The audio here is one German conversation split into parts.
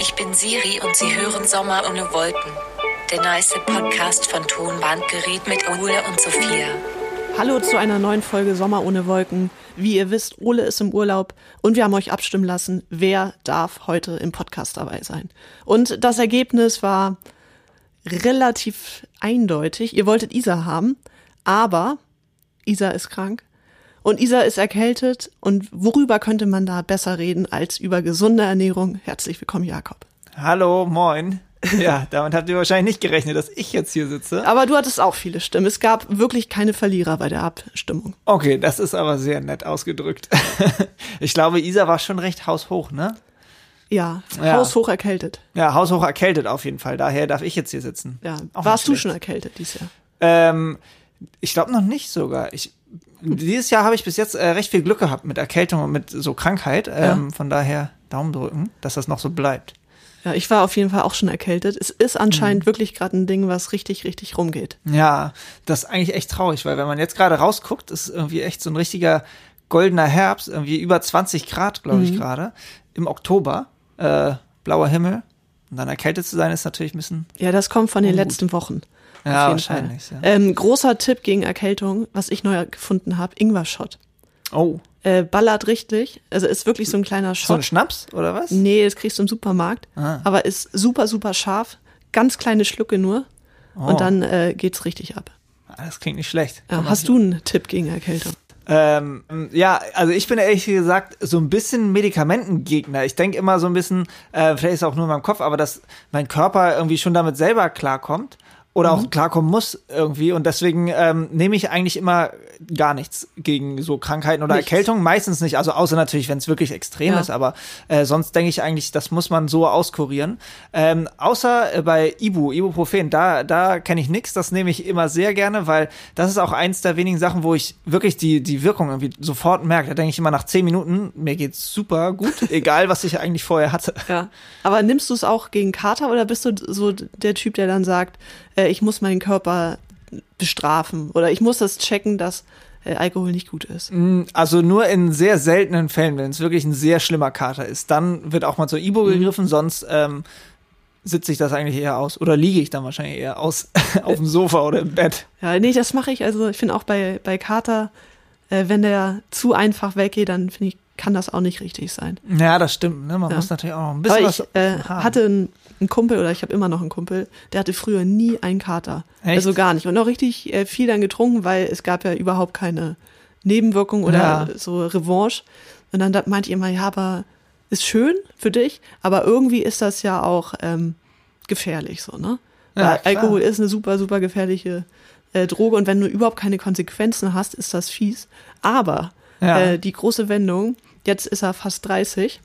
Ich bin Siri und Sie hören Sommer ohne Wolken. Der nice Podcast von Tonbandgerät mit Ole und Sophia. Hallo zu einer neuen Folge Sommer ohne Wolken. Wie ihr wisst, Ole ist im Urlaub und wir haben euch abstimmen lassen, wer darf heute im Podcast dabei sein. Und das Ergebnis war relativ eindeutig. Ihr wolltet Isa haben, aber Isa ist krank und Isa ist erkältet. Und worüber könnte man da besser reden als über gesunde Ernährung? Herzlich willkommen, Jakob. Hallo, moin. Ja, damit habt ihr wahrscheinlich nicht gerechnet, dass ich jetzt hier sitze. Aber du hattest auch viele Stimmen. Es gab wirklich keine Verlierer bei der Abstimmung. Okay, das ist aber sehr nett ausgedrückt. Ich glaube, Isa war schon recht haushoch, ne? Ja, Ja. haushoch erkältet. Ja, haushoch erkältet auf jeden Fall. Daher darf ich jetzt hier sitzen. Ja. Auch Warst du schon erkältet dieses Jahr? Ähm, ich glaube noch nicht sogar. Ich, dieses Jahr habe ich bis jetzt äh, recht viel Glück gehabt mit Erkältung und mit so Krankheit. Ähm, Von daher Daumen drücken, dass das noch so bleibt. Ja, ich war auf jeden Fall auch schon erkältet. Es ist Mhm. anscheinend wirklich gerade ein Ding, was richtig, richtig rumgeht. Ja, das ist eigentlich echt traurig, weil wenn man jetzt gerade rausguckt, ist irgendwie echt so ein richtiger goldener Herbst, irgendwie über 20 Grad, glaube Mhm. ich, gerade. Im Oktober. Äh, blauer Himmel. Und dann erkältet zu sein, ist natürlich ein bisschen. Ja, das kommt von den Ungut. letzten Wochen. Ja, Auf jeden Fall. wahrscheinlich, ja. Ähm, großer Tipp gegen Erkältung, was ich neu gefunden habe, Ingwer-Shot. Oh, Äh, ballert richtig. Also ist wirklich so ein kleiner so ein Shot. Schnaps oder was? nee, das kriegst du im Supermarkt. Ah. Aber ist super, super scharf. Ganz kleine Schlucke nur. Oh. Und dann äh, geht's richtig ab. Ah, Das klingt nicht schlecht. Ja, hast du einen Tipp gegen Erkältung? Ähm, ja, also ich bin ehrlich gesagt so ein bisschen Medikamentengegner. Ich denke immer so ein bisschen, äh, vielleicht ist es auch nur in meinem Kopf, aber dass mein Körper irgendwie schon damit selber klarkommt oder Mhm. auch klarkommen muss irgendwie. Und deswegen ähm, nehme ich eigentlich immer gar nichts gegen so Krankheiten oder Nichts. Erkältungen. Meistens nicht. Also außer natürlich, wenn es wirklich extrem Ja. ist. Aber äh, sonst denke ich eigentlich, das muss man so auskurieren. Ähm, außer äh, bei Ibu, Ibuprofen, da, da kenne ich nichts. Das nehme ich immer sehr gerne, weil das ist auch eins der wenigen Sachen, wo ich wirklich die, die Wirkung irgendwie sofort merke. Da denke ich immer nach zehn Minuten, mir geht's super gut, egal was ich eigentlich vorher hatte. Ja. Aber nimmst du es auch gegen Kater oder bist du so der Typ, der dann sagt, äh, ich muss meinen Körper bestrafen oder ich muss das checken, dass äh, Alkohol nicht gut ist? Mm, Also nur in sehr seltenen Fällen, wenn es wirklich ein sehr schlimmer Kater ist, dann wird auch mal zur Ibo gegriffen, sonst ähm, sitze ich das eigentlich eher aus. Oder liege ich dann wahrscheinlich eher aus auf dem Sofa oder im Bett. Ja, nee, das mache ich. Also ich finde auch bei, bei Kater, äh, wenn der zu einfach weggeht, dann finde ich, kann das auch nicht richtig sein. Ja, das stimmt. Ne? Man Ja. muss natürlich auch noch ein bisschen Aber was ich äh, haben. hatte einen, einen Kumpel oder ich habe immer noch einen Kumpel, der hatte früher nie einen Kater. Echt? Also gar nicht. Und auch richtig äh, viel dann getrunken, weil es gab ja überhaupt keine Nebenwirkung oder Ja. so Revanche. Und dann da meinte ich immer, ja, aber ist schön für dich, aber irgendwie ist das ja auch ähm, gefährlich so, ne? Ja. Alkohol ist eine super, super gefährliche äh, Droge und wenn du überhaupt keine Konsequenzen hast, ist das fies. Aber Ja. äh, die große Wendung, jetzt ist er fast 30,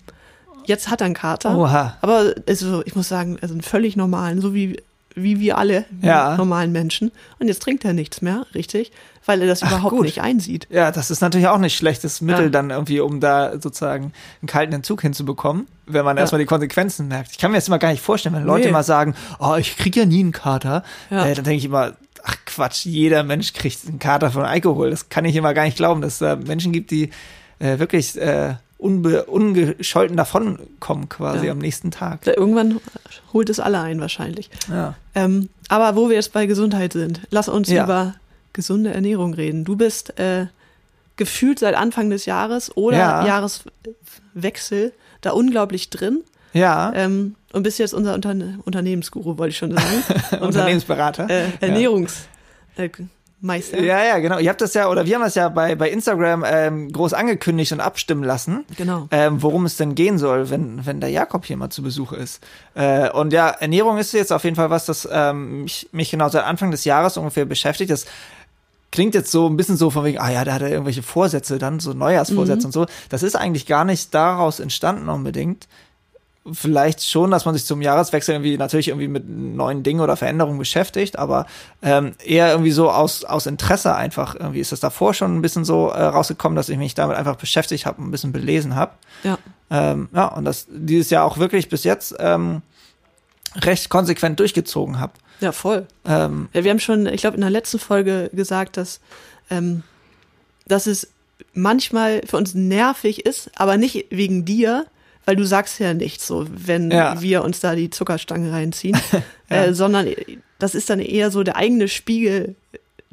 jetzt hat er einen Kater. Oha. Aber also, ich muss sagen, also einen völlig normalen, so wie, wie wir alle Ja. normalen Menschen. Und jetzt trinkt er nichts mehr, richtig, weil er das Ach, überhaupt gut. nicht einsieht. Ja, das ist natürlich auch nicht schlechtes Mittel Ja. dann irgendwie, um da sozusagen einen kalten Entzug hinzubekommen, wenn man Ja. erstmal die Konsequenzen merkt. Ich kann mir das immer gar nicht vorstellen, wenn Leute Nee. mal sagen, oh, ich krieg ja nie einen Kater, Ja. äh, dann denke ich immer, ach Quatsch, jeder Mensch kriegt einen Kater von Alkohol. Das kann ich immer gar nicht glauben, dass es da Menschen gibt, die äh, wirklich äh, unbe ungescholten davonkommen quasi Ja. am nächsten Tag. Irgendwann holt es alle ein, wahrscheinlich. Ja. Ähm, aber wo wir jetzt bei Gesundheit sind, lass uns Ja. über gesunde Ernährung reden. Du bist äh, gefühlt seit Anfang des Jahres oder Ja. Jahreswechsel da unglaublich drin Ja, ähm, und bist jetzt unser Unterne Unternehmensguru, wollte ich schon sagen. unser Unternehmensberater. äh, Ja. Ernährungsmeister. Äh, Meister. Ja, ja, genau. Ihr habt das ja, oder wir haben das ja bei, bei Instagram ähm, groß angekündigt und abstimmen lassen. Genau. ähm, worum es denn gehen soll, wenn, wenn der Jakob hier mal zu Besuch ist. Äh, und ja, Ernährung ist jetzt auf jeden Fall was, das ähm, mich, mich genau seit Anfang des Jahres ungefähr beschäftigt. Das klingt jetzt so ein bisschen so von wegen, ah ja, da hat er irgendwelche Vorsätze dann, so Neujahrsvorsätze und so. Das ist eigentlich gar nicht daraus entstanden unbedingt. Vielleicht schon, dass man sich zum Jahreswechsel irgendwie natürlich irgendwie mit neuen Dingen oder Veränderungen beschäftigt, aber ähm, eher irgendwie so aus, aus Interesse einfach. Irgendwie ist das davor schon ein bisschen so äh, rausgekommen, dass ich mich damit einfach beschäftigt habe, ein bisschen belesen habe. Ja. Ähm, ja, und das dieses Jahr auch wirklich bis jetzt ähm, recht konsequent durchgezogen habe. Ja, voll. Ähm, Ja, wir haben schon, ich glaube, in der letzten Folge gesagt, dass, ähm, dass es manchmal für uns nervig ist, aber nicht wegen dir, weil du sagst ja nicht so, wenn Ja. wir uns da die Zuckerstange reinziehen, äh, sondern das ist dann eher so der eigene Spiegel,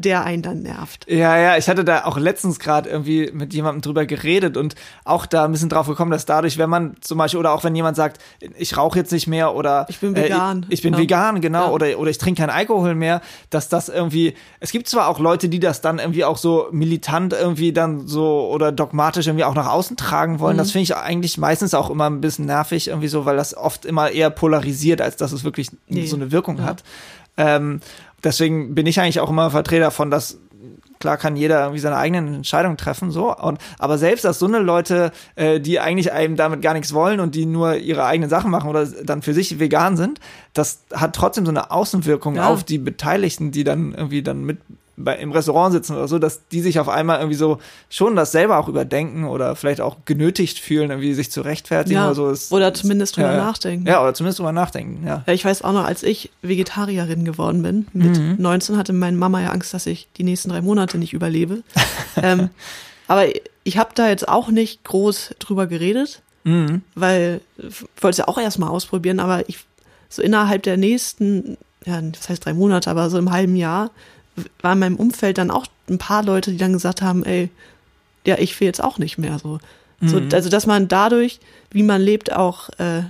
der einen dann nervt. Ja, ja, ich hatte da auch letztens gerade irgendwie mit jemandem drüber geredet und auch da ein bisschen drauf gekommen, dass dadurch, wenn man zum Beispiel, oder auch wenn jemand sagt, ich rauche jetzt nicht mehr oder Ich bin vegan. äh, ich, ich bin Ja. vegan, genau, Ja. oder, oder ich trinke keinen Alkohol mehr, dass das irgendwie, es gibt zwar auch Leute, die das dann irgendwie auch so militant irgendwie dann so oder dogmatisch irgendwie auch nach außen tragen wollen. Mhm. Das finde ich eigentlich meistens auch immer ein bisschen nervig, irgendwie so, weil das oft immer eher polarisiert, als dass es wirklich Nee. so eine Wirkung Ja. hat. Ähm, deswegen bin ich eigentlich auch immer Vertreter davon, dass klar kann jeder irgendwie seine eigenen Entscheidungen treffen, so. Und, aber selbst, dass so eine Leute, äh, die eigentlich einem damit gar nichts wollen und die nur ihre eigenen Sachen machen oder dann für sich vegan sind, das hat trotzdem so eine Außenwirkung Ja. auf die Beteiligten, die dann irgendwie dann mit bei, im Restaurant sitzen oder so, dass die sich auf einmal irgendwie so schon das selber auch überdenken oder vielleicht auch genötigt fühlen, irgendwie sich zu rechtfertigen Ja, oder so. Es- oder zumindest drüber ja, nachdenken. Ja, oder zumindest drüber nachdenken, ja. Ja, ich weiß auch noch, als ich Vegetarierin geworden bin, mit Mhm. 19 hatte meine Mama ja Angst, dass ich die nächsten drei Monate nicht überlebe. ähm, aber ich habe da jetzt auch nicht groß drüber geredet, Mhm. weil ich wollte es ja auch erstmal ausprobieren, aber ich so innerhalb der nächsten, ja, das heißt drei Monate, aber so im halben Jahr war in meinem Umfeld dann auch ein paar Leute, die dann gesagt haben, ey, ja, ich will jetzt auch nicht mehr so. so Mhm. also, dass man dadurch, wie man lebt, auch äh,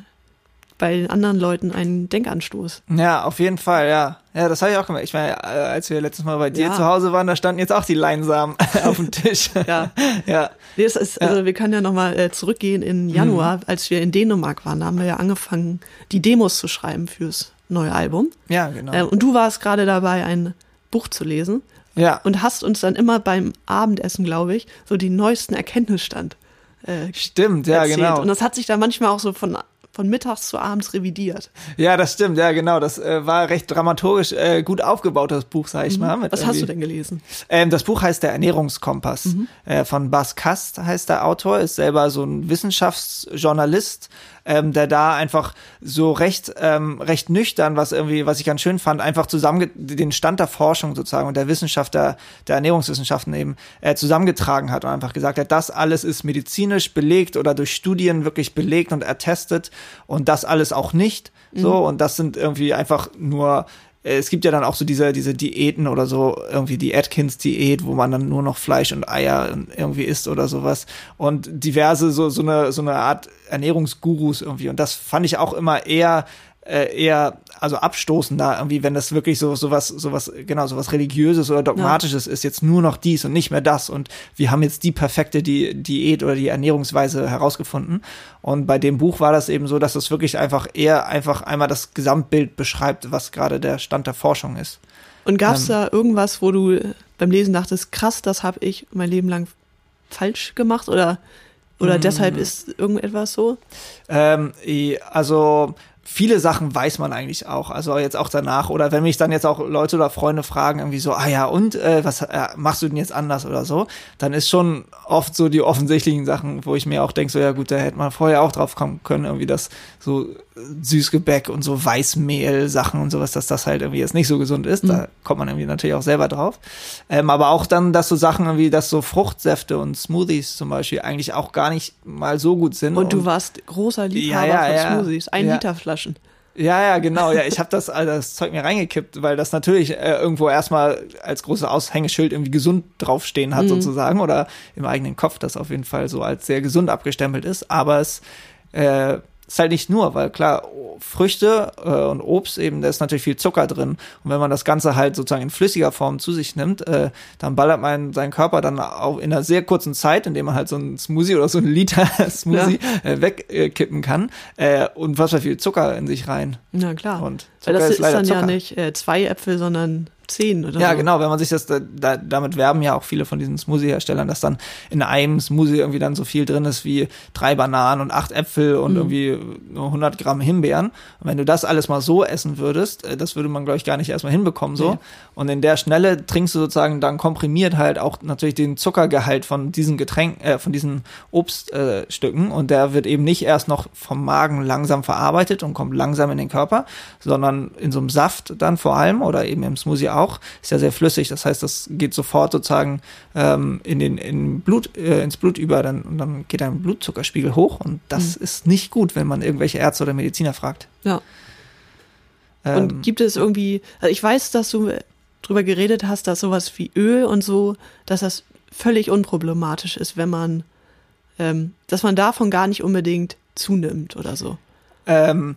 bei den anderen Leuten einen Denkanstoß. Ja, auf jeden Fall, ja. Ja, das habe ich auch gemerkt. Ich meine, äh, als wir letztes Mal bei dir Ja. zu Hause waren, da standen jetzt auch die Leinsamen auf dem Tisch. Ja. ja. Nee, Das ist, also wir können ja nochmal äh, zurückgehen in Januar, als wir in Dänemark waren, da haben wir ja angefangen, die Demos zu schreiben fürs neue Album. Ja, genau. Äh, und du warst gerade dabei, ein Buch zu lesen ja. und hast uns dann immer beim Abendessen, glaube ich, so die neuesten Erkenntnisstand äh, Stimmt, ja, erzählt. genau. Und das hat sich dann manchmal auch so von, von mittags zu abends revidiert. Ja, das stimmt, ja, genau. Das äh, war recht dramaturgisch äh, gut aufgebucht, das Buch, sag ich mal. Mhm. Was hast du denn gelesen? Ähm, das Buch heißt Der Ernährungskompass Mhm. äh, von Bas Kast heißt der Autor, ist selber so ein Wissenschaftsjournalist, ähm, der da einfach so recht ähm, recht nüchtern, was irgendwie, was ich ganz schön fand, einfach zusammen den Stand der Forschung sozusagen und der Wissenschaft der, der Ernährungswissenschaften eben äh, zusammengetragen hat und einfach gesagt hat, das alles ist medizinisch belegt oder durch Studien wirklich belegt und ertestet und das alles auch nicht. So und das sind irgendwie einfach nur es gibt ja dann auch so diese, diese Diäten oder so, irgendwie die Atkins-Diät, wo man dann nur noch Fleisch und Eier irgendwie isst oder sowas. Und diverse, so, so eine, so eine Art Ernährungsgurus irgendwie. Und das fand ich auch immer eher, äh, eher, also abstoßender irgendwie, wenn das wirklich so, sowas, sowas, genau, sowas religiöses oder dogmatisches ist, jetzt nur noch dies und nicht mehr das. Und wir haben jetzt die perfekte Di Diät oder die Ernährungsweise herausgefunden. Und bei dem Buch war das eben so, dass es wirklich einfach eher einfach einmal das Gesamtbild beschreibt, was gerade der Stand der Forschung ist. Und gab es Ähm. da irgendwas, wo du beim Lesen dachtest, krass, das habe ich mein Leben lang falsch gemacht oder, oder deshalb ist irgendetwas so? Ähm, also viele Sachen weiß man eigentlich auch, also jetzt auch danach oder wenn mich dann jetzt auch Leute oder Freunde fragen irgendwie so, ah ja und äh, was äh, machst du denn jetzt anders oder so, dann ist schon oft so die offensichtlichen Sachen, wo ich mir auch denke so ja gut, da hätte man vorher auch drauf kommen können irgendwie das so Süßgebäck und so Weißmehl Sachen und sowas, dass das halt irgendwie jetzt nicht so gesund ist, da kommt man irgendwie natürlich auch selber drauf, ähm, aber auch dann, dass so Sachen irgendwie, dass so Fruchtsäfte und Smoothies zum Beispiel eigentlich auch gar nicht mal so gut sind Und du warst großer Liebhaber Ja, ja, von. Smoothies, ein Ja. Liter Flaschen. Ja, ja, genau. Ja, ich habe das, das Zeug mir reingekippt, weil das natürlich äh, irgendwo erstmal als großes Aushängeschild irgendwie gesund draufstehen hat, sozusagen, oder im eigenen Kopf das auf jeden Fall so als sehr gesund abgestempelt ist. Aber es äh, ist halt nicht nur, weil klar, Früchte äh, und Obst eben, da ist natürlich viel Zucker drin. Und wenn man das Ganze halt sozusagen in flüssiger Form zu sich nimmt, äh, dann ballert man seinen Körper dann auch in einer sehr kurzen Zeit, indem man halt so ein Smoothie oder so ein Liter Smoothie äh, wegkippen kann, äh, unfassbar viel Zucker in sich rein. Na klar. Und Weil Zucker das ist ist, dann ja Zucker. nicht äh, zwei Äpfel, sondern zehn oder Ja, so. genau, wenn man sich das, da, da, damit werben ja auch viele von diesen Smoothie-Herstellern, dass dann in einem Smoothie irgendwie dann so viel drin ist wie drei Bananen und acht Äpfel und irgendwie nur 100 Gramm Himbeeren. Und wenn du das alles mal so essen würdest, äh, das würde man, glaube ich, gar nicht erstmal hinbekommen so. Nee. Und in der Schnelle trinkst du sozusagen dann komprimiert halt auch natürlich den Zuckergehalt von diesen Getränken, äh, von diesen Obststücken äh, und der wird eben nicht erst noch vom Magen langsam verarbeitet und kommt langsam in den Körper, sondern in so einem Saft dann vor allem oder eben im Smoothie auch auch, ist ja sehr flüssig. Das heißt, das geht sofort sozusagen ähm, in den in Blut, äh, ins Blut über, dann, und dann geht dein Blutzuckerspiegel hoch. Und das mhm. ist nicht gut, wenn man irgendwelche Ärzte oder Mediziner fragt. Ja. Und ähm, gibt es irgendwie, also ich weiß, dass du drüber geredet hast, dass sowas wie Öl und so, dass das völlig unproblematisch ist, wenn man, ähm, dass man davon gar nicht unbedingt zunimmt oder so. Ähm,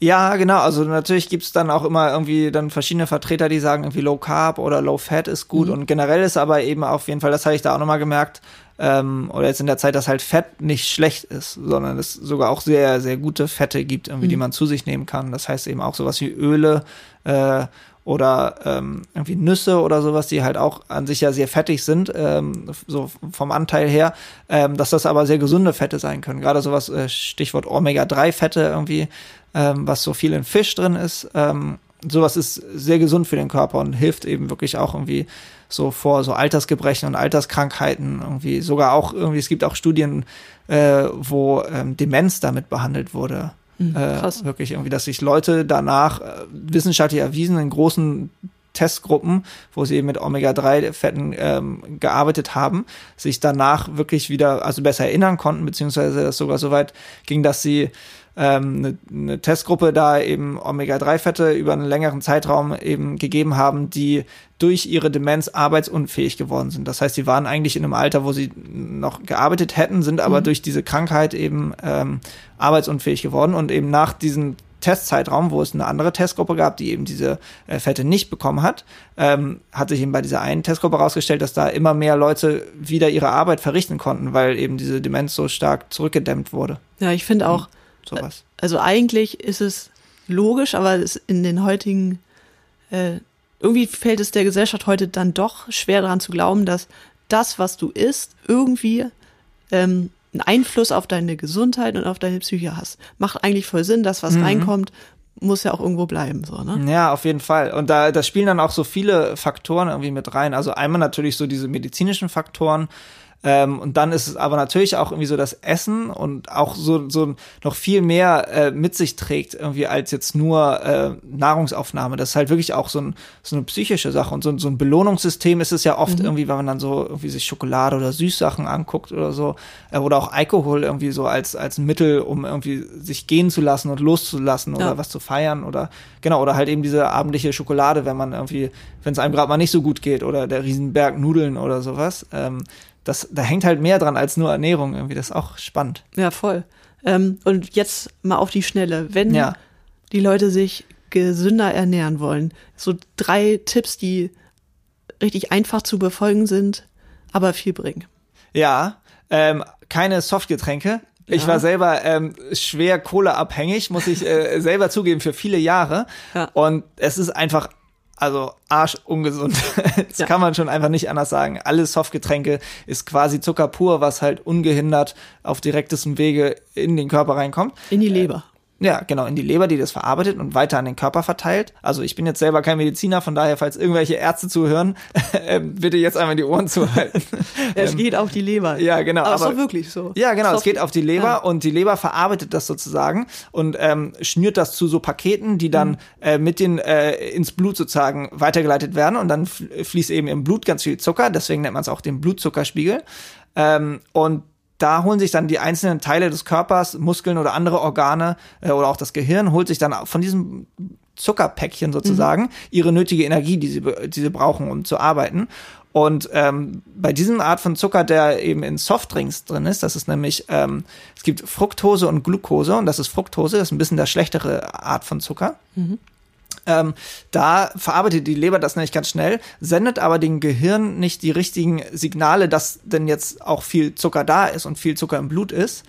ja, genau. Also natürlich gibt's dann auch immer irgendwie dann verschiedene Vertreter, die sagen, irgendwie Low Carb oder Low Fat ist gut. Mhm. Und generell ist aber eben auf jeden Fall, das habe ich da auch nochmal gemerkt, ähm, oder jetzt in der Zeit, dass halt Fett nicht schlecht ist, sondern es sogar auch sehr, sehr gute Fette gibt, irgendwie, mhm. die man zu sich nehmen kann. Das heißt eben auch sowas wie Öle äh, oder ähm, irgendwie Nüsse oder sowas, die halt auch an sich ja sehr fettig sind, ähm, so vom Anteil her, ähm, dass das aber sehr gesunde Fette sein können. Gerade sowas, äh, Stichwort Omega-3-Fette irgendwie, ähm, was so viel in Fisch drin ist. Ähm, sowas ist sehr gesund für den Körper und hilft eben wirklich auch irgendwie so vor so Altersgebrechen und Alterskrankheiten irgendwie. Sogar auch irgendwie, es gibt auch Studien, äh, wo ähm, Demenz damit behandelt wurde. Mhm, äh, wirklich irgendwie, dass sich Leute danach äh, wissenschaftlich erwiesen in großen Testgruppen, wo sie eben mit Omega-3-Fetten ähm, gearbeitet haben, sich danach wirklich wieder, also besser erinnern konnten, beziehungsweise das sogar so weit ging, dass sie ähm, eine, eine Testgruppe da eben Omega-3-Fette über einen längeren Zeitraum eben gegeben haben, die durch ihre Demenz arbeitsunfähig geworden sind. Das heißt, sie waren eigentlich in einem Alter, wo sie noch gearbeitet hätten, sind aber mhm. durch diese Krankheit eben ähm, arbeitsunfähig geworden und eben nach diesem Testzeitraum, wo es eine andere Testgruppe gab, die eben diese äh, Fette nicht bekommen hat, ähm, hat sich eben bei dieser einen Testgruppe herausgestellt, dass da immer mehr Leute wieder ihre Arbeit verrichten konnten, weil eben diese Demenz so stark zurückgedämmt wurde. Ja, ich finde auch, sowas. Also eigentlich ist es logisch, aber es in den heutigen, äh, irgendwie fällt es der Gesellschaft heute dann doch schwer daran zu glauben, dass das, was du isst, irgendwie ähm, einen Einfluss auf deine Gesundheit und auf deine Psyche hast. Macht eigentlich voll Sinn, dass was mhm. reinkommt, muss ja auch irgendwo bleiben, so, ne? Ja, auf jeden Fall. Und da, da spielen dann auch so viele Faktoren irgendwie mit rein. Also einmal natürlich so diese medizinischen Faktoren, ähm, und dann ist es aber natürlich auch irgendwie so das Essen und auch so, so noch viel mehr äh, mit sich trägt, irgendwie als jetzt nur äh, Nahrungsaufnahme. Das ist halt wirklich auch so, ein, so eine psychische Sache. Und so, so ein Belohnungssystem ist es ja oft mhm. irgendwie, wenn man dann so irgendwie sich Schokolade oder Süßsachen anguckt oder so, äh, oder auch Alkohol irgendwie so als, als Mittel, um irgendwie sich gehen zu lassen und loszulassen ja. oder was zu feiern oder genau, oder halt eben diese abendliche Schokolade, wenn man irgendwie, wenn es einem gerade mal nicht so gut geht oder der Riesenberg Nudeln oder sowas. Ähm, das, da hängt halt mehr dran als nur Ernährung irgendwie. Das ist auch spannend. Ja, voll. Ähm, und jetzt mal auf die Schnelle. Wenn ja. die Leute sich gesünder ernähren wollen, so drei Tipps, die richtig einfach zu befolgen sind, aber viel bringen. Ja, ähm, keine Softgetränke. Ich ja. war selber ähm, schwer kohleabhängig, muss ich äh, selber zugeben, für viele Jahre. Ja. Und es ist einfach also arschungesund. das ja. kann man schon einfach nicht anders sagen. Alle Softgetränke ist quasi Zucker pur, was halt ungehindert auf direktestem Wege in den Körper reinkommt. In die Leber. Ja, genau, in die Leber, die das verarbeitet und weiter an den Körper verteilt. Also ich bin jetzt selber kein Mediziner, von daher, falls irgendwelche Ärzte zuhören, äh, bitte jetzt einmal die Ohren zuhalten. es geht auf die Leber. Ja, genau. Aber, aber ist doch wirklich so. Ja, genau, es geht auf die Leber ja. und die Leber verarbeitet das sozusagen und ähm, schnürt das zu so Paketen, die dann mhm. äh, mit den äh, ins Blut sozusagen weitergeleitet werden und dann fließt eben im Blut ganz viel Zucker, deswegen nennt man es auch den Blutzuckerspiegel. Ähm, und da holen sich dann die einzelnen Teile des Körpers, Muskeln oder andere Organe äh, oder auch das Gehirn holt sich dann von diesem Zuckerpäckchen sozusagen mhm. ihre nötige Energie, die sie, die sie brauchen, um zu arbeiten. Und ähm, bei diesem Art von Zucker, der eben in Softdrinks drin ist, das ist nämlich, ähm, es gibt Fructose und Glucose und das ist Fructose, das ist ein bisschen der schlechtere Art von Zucker. Mhm. Ähm, da verarbeitet die Leber das nämlich ganz schnell, sendet aber dem Gehirn nicht die richtigen Signale, dass denn jetzt auch viel Zucker da ist und viel Zucker im Blut ist.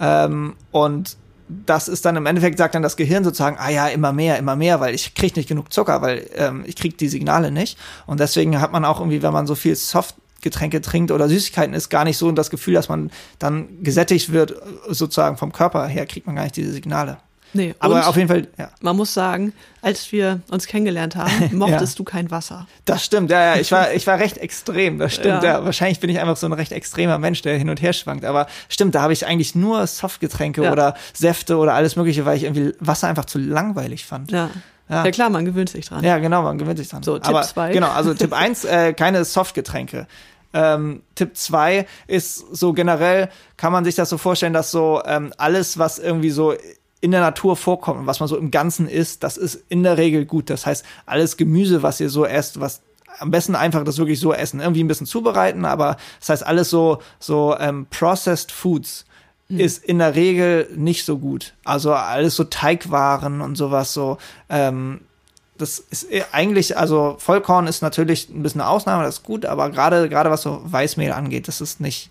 Ähm, und das ist dann im Endeffekt sagt dann das Gehirn sozusagen, ah ja, immer mehr, immer mehr, weil ich krieg nicht genug Zucker, weil ähm, ich krieg die Signale nicht. Und deswegen hat man auch irgendwie, wenn man so viel Softgetränke trinkt oder Süßigkeiten ist, gar nicht so das Gefühl, dass man dann gesättigt wird, sozusagen vom Körper her, kriegt man gar nicht diese Signale. Nee, aber auf jeden Fall, ja. Man muss sagen, als wir uns kennengelernt haben, mochtest ja. du kein Wasser. Das stimmt, ja, ja. Ich war, ich war recht extrem, das stimmt. Ja. ja. Wahrscheinlich bin ich einfach so ein recht extremer Mensch, der hin und her schwankt. Aber stimmt, da habe ich eigentlich nur Softgetränke ja. oder Säfte oder alles Mögliche, weil ich irgendwie Wasser einfach zu langweilig fand. Ja. Ja. klar, man gewöhnt sich dran. Ja, genau, man gewöhnt sich dran. So, Tipp Aber, zwei. Genau, also Tipp eins äh, keine Softgetränke. Ähm, Tipp zwei ist so generell, kann man sich das so vorstellen, dass so ähm, alles, was irgendwie so in der Natur vorkommt und was man so im Ganzen isst, das ist in der Regel gut. Das heißt, alles Gemüse, was ihr so esst, was am besten einfach das wirklich so essen, irgendwie ein bisschen zubereiten, aber das heißt alles so so ähm, processed Foods ist in der Regel nicht so gut. Also alles so Teigwaren und sowas so. Ähm, das ist eh eigentlich, also Vollkorn ist natürlich ein bisschen eine Ausnahme, das ist gut, aber gerade gerade was so Weißmehl angeht, das ist nicht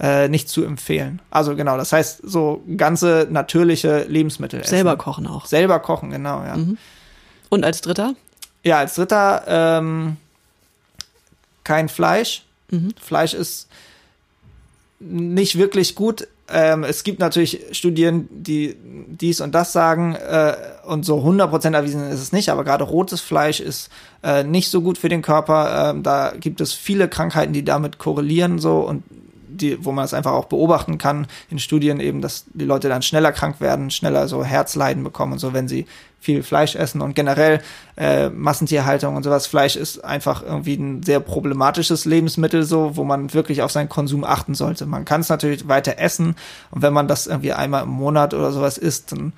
äh, nicht zu empfehlen. Also genau, das heißt so ganze natürliche Lebensmittel essen. Selber kochen auch. Selber kochen, genau, ja. Und als dritter? Ja, als dritter ähm, kein Fleisch. Fleisch ist nicht wirklich gut. Ähm, es gibt natürlich Studien, die dies und das sagen äh, und so 100% erwiesen ist es nicht, aber gerade rotes Fleisch ist äh, nicht so gut für den Körper. Ähm, da gibt es viele Krankheiten, die damit korrelieren so und die, wo man es einfach auch beobachten kann in Studien eben, dass die Leute dann schneller krank werden, schneller so Herzleiden bekommen und so, wenn sie viel Fleisch essen und generell äh, Massentierhaltung und sowas. Fleisch ist einfach irgendwie ein sehr problematisches Lebensmittel so, wo man wirklich auf seinen Konsum achten sollte. Man kann es natürlich weiter essen und wenn man das irgendwie einmal im Monat oder sowas isst, dann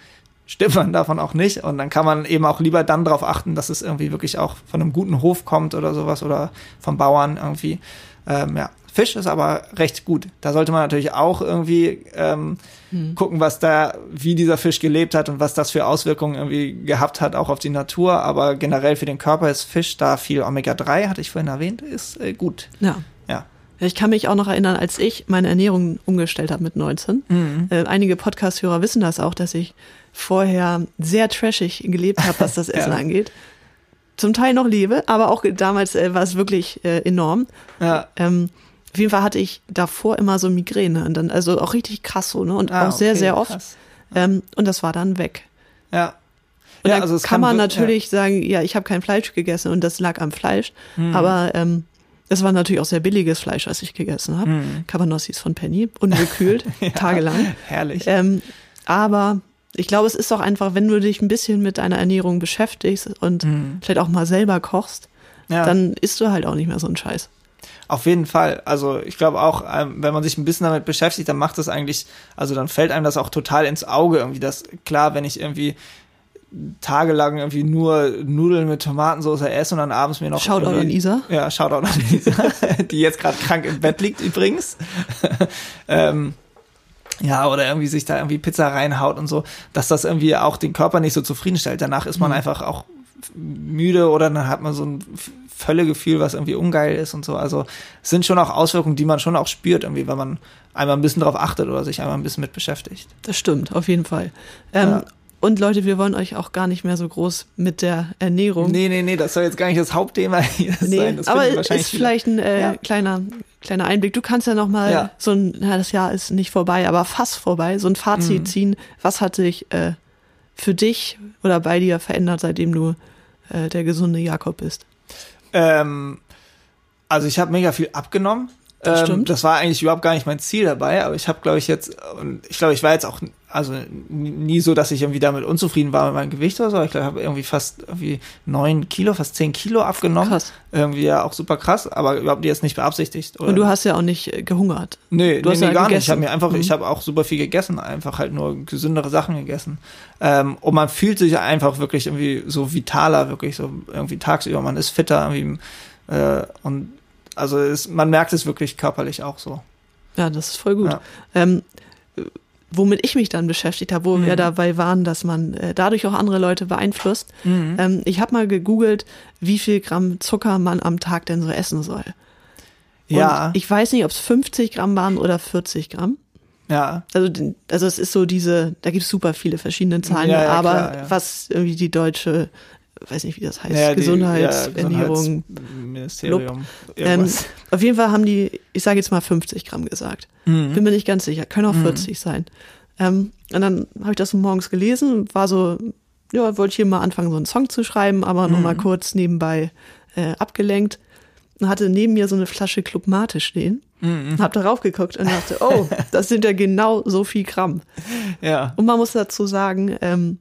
stimmt man davon auch nicht und dann kann man eben auch lieber dann darauf achten, dass es irgendwie wirklich auch von einem guten Hof kommt oder sowas oder vom Bauern irgendwie. Ähm, ja, Fisch ist aber recht gut. Da sollte man natürlich auch irgendwie ähm, gucken, was da, wie dieser Fisch gelebt hat und was das für Auswirkungen irgendwie gehabt hat, auch auf die Natur. Aber generell für den Körper ist Fisch da viel Omega-3, hatte ich vorhin erwähnt, ist äh, gut. Ja. Ja. Ich kann mich auch noch erinnern, als ich meine Ernährung umgestellt habe mit 19. Mhm. Äh, einige Podcast-Hörer wissen das auch, dass ich vorher sehr trashig gelebt habe, was das Essen Ja. angeht. Zum Teil noch lebe, aber auch damals äh, war es wirklich äh, enorm. Ja. Ähm, auf jeden Fall hatte ich davor immer so Migräne und dann, also auch richtig krass so, ne? Und Ah, auch sehr, okay, sehr oft. Ähm, und das war dann weg. Ja. Und ja, dann also kann, man natürlich sagen, ja, ich habe kein Fleisch gegessen und das lag am Fleisch. Mhm. Aber ähm, es war natürlich auch sehr billiges Fleisch, was ich gegessen habe. Mhm. Cabanossis von Penny, ungekühlt, tagelang. Ja, herrlich. Ähm, aber ich glaube, es ist doch einfach, wenn du dich ein bisschen mit deiner Ernährung beschäftigst und vielleicht auch mal selber kochst, Mhm. ja. dann isst du halt auch nicht mehr so einen Scheiß. Auf jeden Fall. Also ich glaube auch, ähm, wenn man sich ein bisschen damit beschäftigt, dann macht das eigentlich, also dann fällt einem das auch total ins Auge irgendwie. Das klar, wenn ich irgendwie tagelang irgendwie nur Nudeln mit Tomatensauce esse und dann abends mir noch Shoutout an Isa. Ja, Shoutout an Isa, die jetzt gerade krank im Bett liegt übrigens. ähm, ja, oder irgendwie sich da irgendwie Pizza reinhaut und so, dass das irgendwie auch den Körper nicht so zufriedenstellt. Danach ist man einfach auch müde oder dann hat man so ein Völlegefühl, was irgendwie ungeil ist und so. Also es sind schon auch Auswirkungen, die man schon auch spürt, irgendwie, wenn man einmal ein bisschen drauf achtet oder sich einmal ein bisschen mit beschäftigt. Das stimmt, auf jeden Fall. Ähm, Ja. Und Leute, wir wollen euch auch gar nicht mehr so groß mit der Ernährung. Nee, nee, nee, das soll jetzt gar nicht das Hauptthema hier Nee, sein. Das aber ist viele- vielleicht ein äh, Ja. kleiner, kleiner Einblick. Du kannst ja noch mal Ja. so ein, na, das Jahr ist nicht vorbei, aber fast vorbei, so ein Fazit Mhm. ziehen. Was hat sich äh, für dich oder bei dir verändert, seitdem du äh, der gesunde Jakob bist? Ähm, also ich habe mega viel abgenommen. Das ähm, stimmt. Das war eigentlich überhaupt gar nicht mein Ziel dabei, aber ich habe, glaube ich, jetzt, und ich glaube, ich war jetzt auch, also nie- so, dass ich irgendwie damit unzufrieden war mit meinem Gewicht oder so. Ich glaube, ich habe irgendwie fast irgendwie neun Kilo, fast zehn Kilo abgenommen. Krass. Irgendwie ja auch super krass, aber überhaupt jetzt nicht beabsichtigt. Oder? Und du hast ja auch nicht äh, gehungert. Nee, Du nee, hast nee ja gar nicht. gegessen. Ich habe mir einfach, Mhm. ich habe auch super viel gegessen, einfach halt nur gesündere Sachen gegessen. Ähm, und man fühlt sich einfach wirklich irgendwie so vitaler, wirklich so irgendwie tagsüber. Man ist fitter irgendwie, äh, und also es, man merkt es wirklich körperlich auch so. Ja, das ist voll gut. Ja. Ähm, äh, womit ich mich dann beschäftigt habe, wo Mhm. wir dabei waren, dass man äh, dadurch auch andere Leute beeinflusst. Mhm. Ähm, ich habe mal gegoogelt, wie viel Gramm Zucker man am Tag denn so essen soll. Und Ja, ich weiß nicht, ob es 50 Gramm waren oder 40 Gramm. ja, Also, also es ist so diese, da gibt es super viele verschiedene Zahlen, Ja, ja, aber klar, ja. was irgendwie die deutsche, weiß nicht, wie das heißt, ja die- Gesundheits, ja, Ernährung. Gesundheitsministerium. Ähm, auf jeden Fall haben die, ich sage jetzt mal 50 Gramm gesagt. Mhm. Bin mir nicht ganz sicher, können auch 40 sein. Ähm, und dann habe ich das so morgens gelesen und war so, ja, wollte ich hier mal anfangen, so einen Song zu schreiben, aber noch mal kurz nebenbei äh, abgelenkt. Und hatte neben mir so eine Flasche Club Mate stehen. Und hab darauf geguckt und dachte, oh, das sind ja genau so viel Gramm. ja. Und man muss dazu sagen, ähm,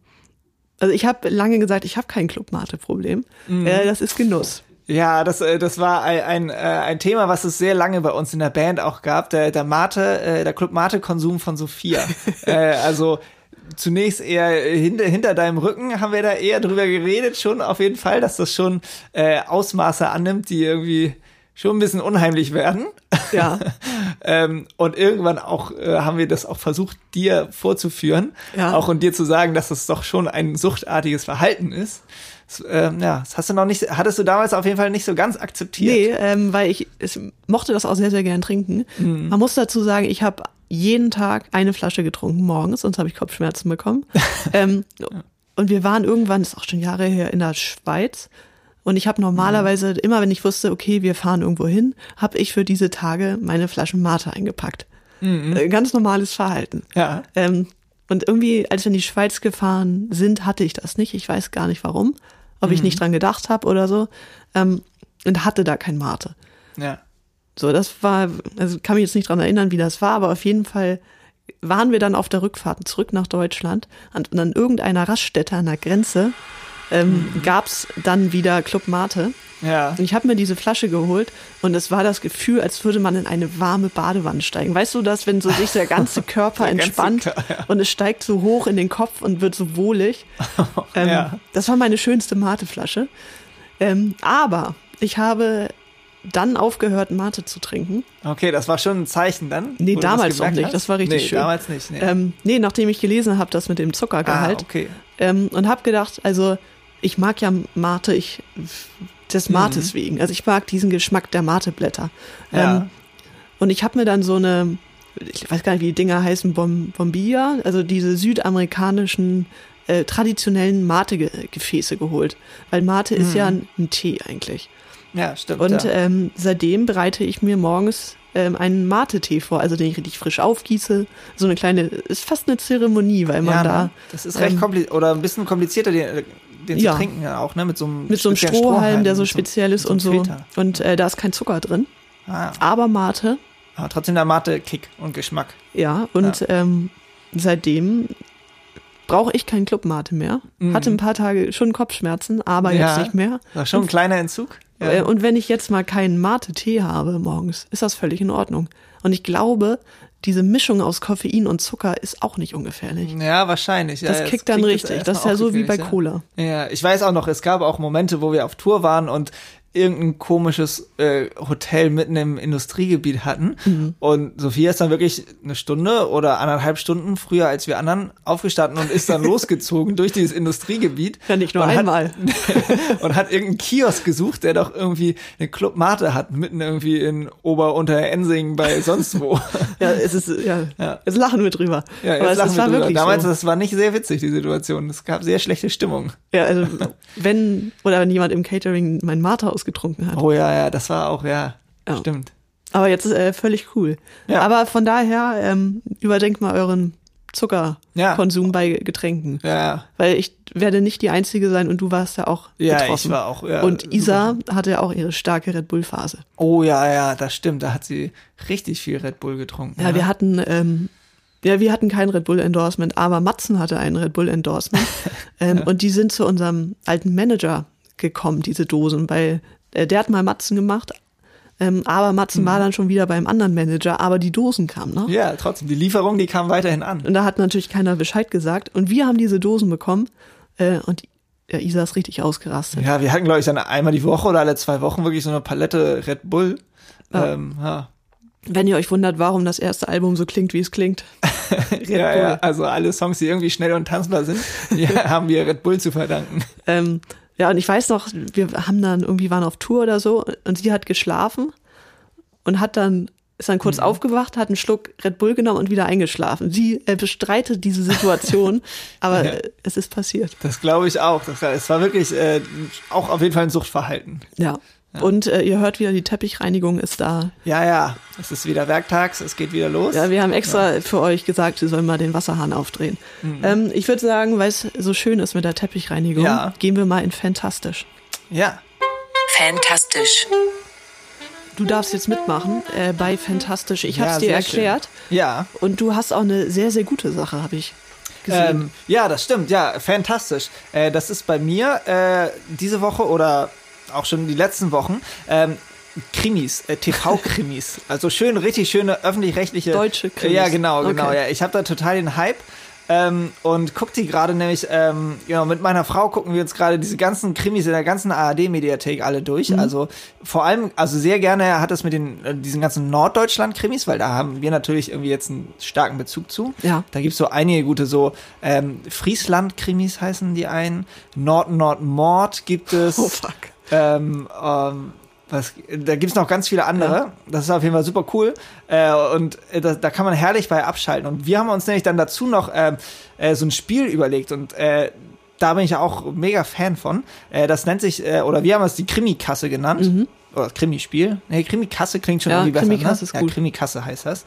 Also ich habe lange gesagt, ich habe kein Clubmate-Problem. Mhm. Äh, das ist Genuss. Ja, das, äh, das war ein, ein, äh, ein Thema, was es sehr lange bei uns in der Band auch gab, der, der Mate, äh, der Club Mate-Konsum von Sophia. äh, also zunächst eher hinter, hinter deinem Rücken haben wir da eher drüber geredet, schon auf jeden Fall, dass das schon äh, Ausmaße annimmt, die irgendwie schon ein bisschen unheimlich werden. Ja. ähm, und irgendwann auch äh, haben wir das auch versucht, dir vorzuführen, Ja. auch und dir zu sagen, dass das doch schon ein suchtartiges Verhalten ist. Das, ähm, ja, das hast du noch nicht, hattest du damals auf jeden Fall nicht so ganz akzeptiert. Nee, ähm, weil ich es mochte das auch sehr, sehr gern trinken. Mhm. Man muss dazu sagen, ich habe jeden Tag eine Flasche getrunken morgens, sonst habe ich Kopfschmerzen bekommen. ähm, und wir waren irgendwann, das ist auch schon Jahre her, in der Schweiz. Und ich habe normalerweise, Mhm. immer wenn ich wusste, okay, wir fahren irgendwo hin, habe ich für diese Tage meine Flaschen Mate eingepackt. Äh, Ganz normales Verhalten. Mhm. Ja. Ähm, und irgendwie, als wir in die Schweiz gefahren sind, hatte ich das nicht. Ich weiß gar nicht warum. Ob ich nicht dran gedacht habe oder so. Ähm, und hatte da kein Mate. Ja. So, das war, also kann mich jetzt nicht dran erinnern, wie das war, aber auf jeden Fall waren wir dann auf der Rückfahrt zurück nach Deutschland und an irgendeiner Raststätte an der Grenze ähm, gab's dann wieder Club Mate. Ja. Und ich habe mir diese Flasche geholt und es war das Gefühl, als würde man in eine warme Badewanne steigen. Weißt du das, wenn so sich der ganze Körper Der ganze entspannt Kör- ja. und es steigt so hoch in den Kopf und wird so wohlig? Ähm, Ja. Das war meine schönste Mateflasche. Ähm, aber ich habe dann aufgehört, Mate zu trinken. Okay, das war schon ein Zeichen dann? Nee, damals noch nicht. hast? Das war richtig nee, schön. damals nicht. Nee. Ähm, nee, nachdem ich gelesen habe, das mit dem ah, Zuckergehalt. okay. ähm, und habe gedacht, also ich mag ja Mate, ich des Mates wegen. Also ich mag diesen Geschmack der Mateblätter. Ja. Ähm, und ich habe mir dann so eine, ich weiß gar nicht, wie die Dinger heißen, Bom Bombilla, also diese südamerikanischen äh, traditionellen Mate-Gefäße geholt. Weil Mate ist ja ein, ein Tee eigentlich. Ja, stimmt. Und ja. ähm, seitdem bereite ich mir morgens ähm, einen Mate-Tee vor, also den ich richtig frisch aufgieße. So eine kleine, ist fast eine Zeremonie, weil man ja, da das ist recht ähm, kompliziert oder ein bisschen komplizierter, den, den Ja. zu trinken ja auch, ne? Mit so einem mit so einem speziellen Strohhalm, der so speziell ist mit und so. Filter. Und äh, da ist kein Zucker drin. Ah, Aber Mate, aber trotzdem der Mate-Kick und Geschmack. ja. Und Ähm, seitdem brauche ich keinen Club Mate mehr. Hatte ein paar Tage schon Kopfschmerzen, aber Mhm. Ja. jetzt nicht mehr. War schon ein kleiner Entzug. Äh, Und wenn ich jetzt mal keinen Mate-Tee habe morgens, ist das völlig in Ordnung. Und ich glaube, diese Mischung aus Koffein und Zucker ist auch nicht ungefährlich. Ja, wahrscheinlich. Ja, Das kickt dann richtig. erstmal Das ist ja so wie bei Cola. Ja. ja, ich weiß auch noch, es gab auch Momente, wo wir auf Tour waren und irgendein komisches äh, Hotel mitten im Industriegebiet hatten. Mhm. Und Sophia ist dann wirklich eine Stunde oder anderthalb Stunden früher als wir anderen aufgestanden und ist dann losgezogen durch dieses Industriegebiet. Ja, nicht nur und einmal. Hat, und hat irgendeinen Kiosk gesucht, der doch irgendwie eine Club Mate hat, mitten irgendwie in Ober-Unter-Ensing bei sonst wo. Ja, es ist, ja, Ja. jetzt lachen wir drüber. Ja, jetzt Aber es, lachen wir war drüber. wirklich Damals, so. das war nicht sehr witzig, die Situation. Es gab sehr schlechte Stimmung. Ja, also wenn, oder wenn jemand im Catering mein Mate ausgetrunken hat. Oh ja, ja, das war auch, ja, Ja. stimmt. Aber jetzt ist äh, völlig cool. Ja. Aber von daher, ähm, überdenkt mal euren Ja. Zuckerkonsum bei Getränken. Ja, ja. Weil ich werde nicht die Einzige sein und du warst ja auch Ja, betroffen. ich war auch, ja, und super. Isa hatte ja auch ihre starke Red Bull-Phase. Oh ja, ja, das stimmt. Da hat sie richtig viel Red Bull getrunken. Ja, wir hatten, ähm, ja, wir hatten kein Red Bull-Endorsement, aber Matzen hatte ein Red Bull-Endorsement. ähm, Und die sind zu unserem alten Manager gekommen, diese Dosen, weil äh, der hat mal Matzen gemacht, ähm, aber Matzen war dann schon wieder beim anderen Manager, aber die Dosen kamen, ne? Ja, trotzdem. Die Lieferung, die kam weiterhin an. Und da hat natürlich keiner Bescheid gesagt. Und wir haben diese Dosen bekommen äh, und ja, Isa ist richtig ausgerastet. Ja, wir hatten, glaube ich, dann einmal die Woche oder alle zwei Wochen wirklich so eine Palette Red Bull. Ja. Ähm, ja. Wenn ihr euch wundert, warum das erste Album so klingt, wie es klingt. Red ja, Bull. ja, also alle Songs, die irgendwie schnell und tanzbar sind, die haben wir Red Bull zu verdanken. Ähm, ja, und ich weiß noch, wir haben dann irgendwie waren auf Tour oder so und sie hat geschlafen und hat dann ist dann Mhm. kurz aufgewacht, hat einen Schluck Red Bull genommen und wieder eingeschlafen. Sie äh, bestreitet diese Situation, aber Ja. äh, es ist passiert. Das glaube ich auch. Das, es war wirklich äh, auch auf jeden Fall ein Suchtverhalten. Ja. Und äh, ihr hört wieder, die Teppichreinigung ist da. Ja, ja, es ist wieder werktags, es geht wieder los. Ja, wir haben extra für euch gesagt, sie sollen mal den Wasserhahn aufdrehen. Ähm, ich würde sagen, weil es so schön ist mit der Teppichreinigung, Mhm. Ja. gehen wir mal in Fantastisch. ja. Fantastisch. Du darfst jetzt mitmachen äh, bei Fantastisch. Ich habe Ja, es dir erklärt. Ja. Und du hast auch eine sehr, sehr gute Sache, habe ich gesehen. Ähm, ja, das stimmt, ja, fantastisch. Äh, das ist bei mir äh, diese Woche oder auch schon die letzten Wochen. Ähm, Krimis, äh, TV-Krimis. also schön, richtig schöne öffentlich-rechtliche. Deutsche Krimis. Ja, genau, genau. Okay. Ja. Ich habe da total den Hype. Ähm, und guckt die gerade nämlich, ähm, genau, mit meiner Frau gucken wir jetzt gerade diese ganzen Krimis in der ganzen ARD-Mediathek alle durch. Mhm. Also vor allem, also sehr gerne hat es mit den, äh, diesen ganzen Norddeutschland-Krimis, weil da haben wir natürlich irgendwie jetzt einen starken Bezug zu. Ja. Da gibt's so einige gute, so ähm, Friesland-Krimis heißen die einen, Nord-Nord-Mord gibt es. oh fuck. Ähm, ähm, was, da gibt's noch ganz viele andere. Ja. Das ist auf jeden Fall super cool. Äh, und äh, da, da kann man herrlich bei abschalten. Und wir haben uns nämlich dann dazu noch ähm, äh, so ein Spiel überlegt. Und äh, da bin ich ja auch mega Fan von. Äh, das nennt sich, äh, oder wir haben es die Krimi-Kasse genannt. Oder Krimispiel. Nee, Krimi-Kasse klingt schon Mhm. Ja, irgendwie besser. Krimi-Kasse ne? ist ja, gut. Krimi-Kasse heißt das.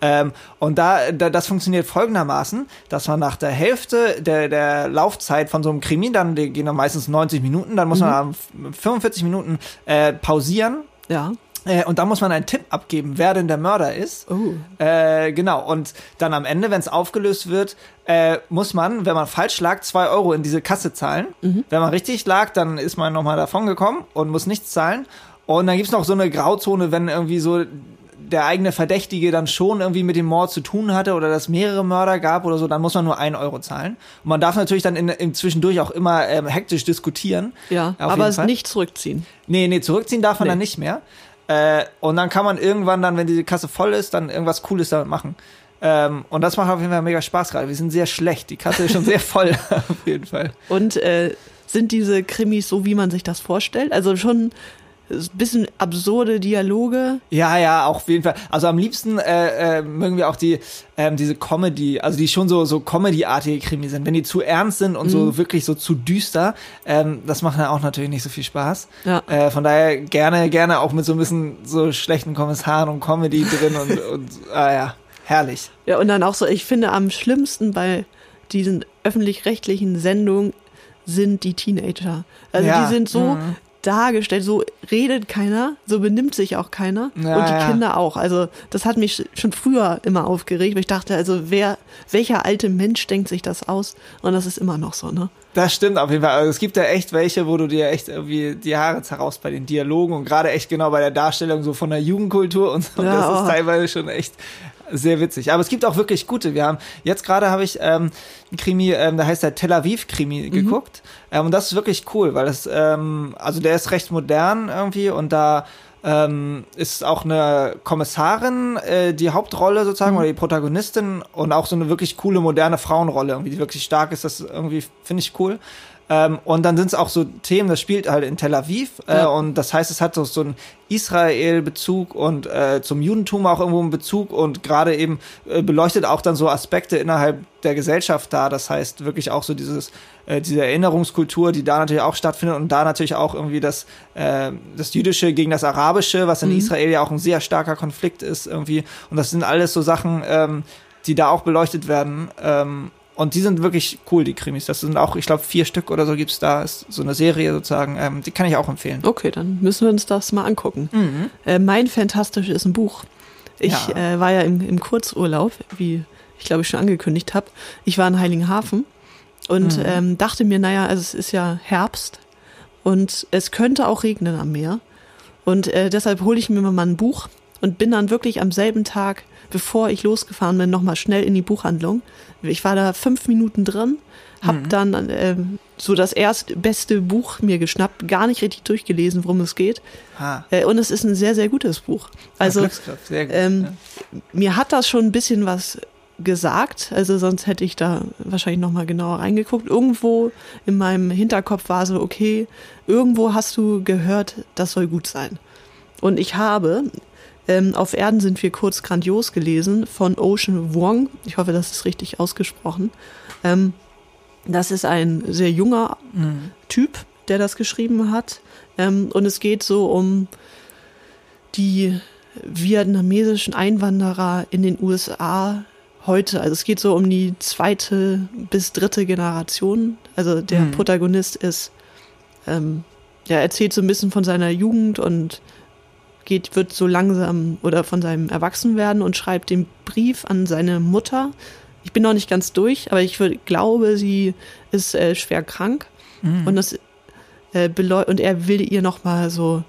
Ähm, und da, da, das funktioniert folgendermaßen, dass man nach der Hälfte der, der Laufzeit von so einem Krimi, dann die gehen dann meistens 90 Minuten, dann muss man am 45 Minuten äh, pausieren Ja. äh, und dann muss man einen Tipp abgeben, wer denn der Mörder ist. Oh. Äh, genau, und dann am Ende, wenn es aufgelöst wird, äh, muss man, wenn man falsch lag, zwei Euro in diese Kasse zahlen. Wenn man richtig lag, dann ist man nochmal davon gekommen und muss nichts zahlen. Und dann gibt's noch so eine Grauzone, wenn irgendwie so der eigene Verdächtige dann schon irgendwie mit dem Mord zu tun hatte oder dass mehrere Mörder gab oder so, dann muss man nur ein Euro zahlen. Und man darf natürlich dann in, in zwischendurch auch immer ähm, hektisch diskutieren. Ja, aber es nicht zurückziehen. Nee, nee, zurückziehen darf man Nee. dann nicht mehr. Äh, und dann kann man irgendwann dann, wenn diese Kasse voll ist, dann irgendwas Cooles damit machen. Ähm, und das macht auf jeden Fall mega Spaß gerade. Wir sind sehr schlecht. Die Kasse ist schon sehr voll, auf jeden Fall. Und äh, sind diese Krimis so, wie man sich das vorstellt? Also schon bisschen absurde Dialoge. Ja, ja, auch auf jeden Fall. Also am liebsten äh, äh, mögen wir auch die ähm, diese Comedy, also die schon so so Comedy-artige Krimi sind. Wenn die zu ernst sind und Mhm. so wirklich so zu düster, ähm, das macht dann auch natürlich nicht so viel Spaß. Ja. Äh, von daher gerne, gerne auch mit so ein bisschen so schlechten Kommissaren und Comedy drin und, und ah ja, herrlich. Ja, und dann auch so, ich finde am schlimmsten bei diesen öffentlich-rechtlichen Sendungen sind die Teenager. Also Ja, die sind so mhm. Dargestellt, so redet keiner, so benimmt sich auch keiner Ja, und die ja. Kinder auch. Also das hat mich schon früher immer aufgeregt, weil ich dachte, also wer, welcher alte Mensch denkt sich das aus? Und das ist immer noch so, ne? Das stimmt auf jeden Fall. Also es gibt ja echt welche, wo du dir echt irgendwie die Haare zerraust bei den Dialogen und gerade echt genau bei der Darstellung so von der Jugendkultur und so. Ja, das ist oh. teilweise schon echt sehr witzig. Aber es gibt auch wirklich gute. Wir haben jetzt gerade habe ich ähm, einen Krimi, ähm, der heißt der Tel Aviv Krimi geguckt. Ähm, und das ist wirklich cool, weil das ähm, also der ist recht modern irgendwie und da ähm, ist auch eine Kommissarin äh, die Hauptrolle sozusagen oder die Protagonistin und auch so eine wirklich coole moderne Frauenrolle, irgendwie die wirklich stark ist. Das irgendwie finde ich cool. Ähm, und dann sind es auch so Themen, das spielt halt in Tel Aviv äh, Ja. und das heißt, es hat so, so einen Israel-Bezug und äh, zum Judentum auch irgendwo einen Bezug und gerade eben äh, beleuchtet auch dann so Aspekte innerhalb der Gesellschaft da. Das heißt wirklich auch so dieses äh, diese Erinnerungskultur, die da natürlich auch stattfindet und da natürlich auch irgendwie das äh, das Jüdische gegen das Arabische, was in Israel ja auch ein sehr starker Konflikt ist irgendwie. Und das sind alles so Sachen, ähm, die da auch beleuchtet werden. Ähm, und die sind wirklich cool, die Krimis. Das sind auch, ich glaube, vier Stück oder so gibt's da. Ist so eine Serie sozusagen. Ähm, die kann ich auch empfehlen. Okay, dann müssen wir uns das mal angucken. Äh, mein Fantastisch ist ein Buch. Ich Ja. äh, war ja im, im Kurzurlaub, wie ich glaube ich schon angekündigt habe. Ich war in Heiligenhafen und ähm, dachte mir, naja, also es ist ja Herbst und es könnte auch regnen am Meer. Und äh, deshalb hole ich mir mal ein Buch und bin dann wirklich am selben Tag, bevor ich losgefahren bin, nochmal schnell in die Buchhandlung. Ich war da fünf Minuten drin, hab dann ähm, so das erstbeste Buch mir geschnappt, gar nicht richtig durchgelesen, worum es geht. Äh, und es ist ein sehr, sehr gutes Buch. Also Glücksgriff, sehr gut. ähm, ja. mir hat das schon ein bisschen was gesagt, also sonst hätte ich da wahrscheinlich noch mal genauer reingeguckt. Irgendwo in meinem Hinterkopf war so, okay, irgendwo hast du gehört, das soll gut sein. Und ich habe ähm, Auf Erden sind wir kurz grandios gelesen von Ocean Wong. Ich hoffe, das ist richtig ausgesprochen. Ähm, das ist ein sehr junger Typ, der das geschrieben hat. Ähm, und es geht so um die vietnamesischen Einwanderer in den USA heute. Also es geht so um die zweite bis dritte Generation. Also der Mhm. Protagonist ist, ähm, der erzählt so ein bisschen von seiner Jugend und geht, wird so langsam oder von seinem Erwachsenwerden und schreibt den Brief an seine Mutter. ich bin noch nicht ganz durch, aber ich würd, glaube, sie ist äh, schwer krank und das äh, und er will ihr noch mal so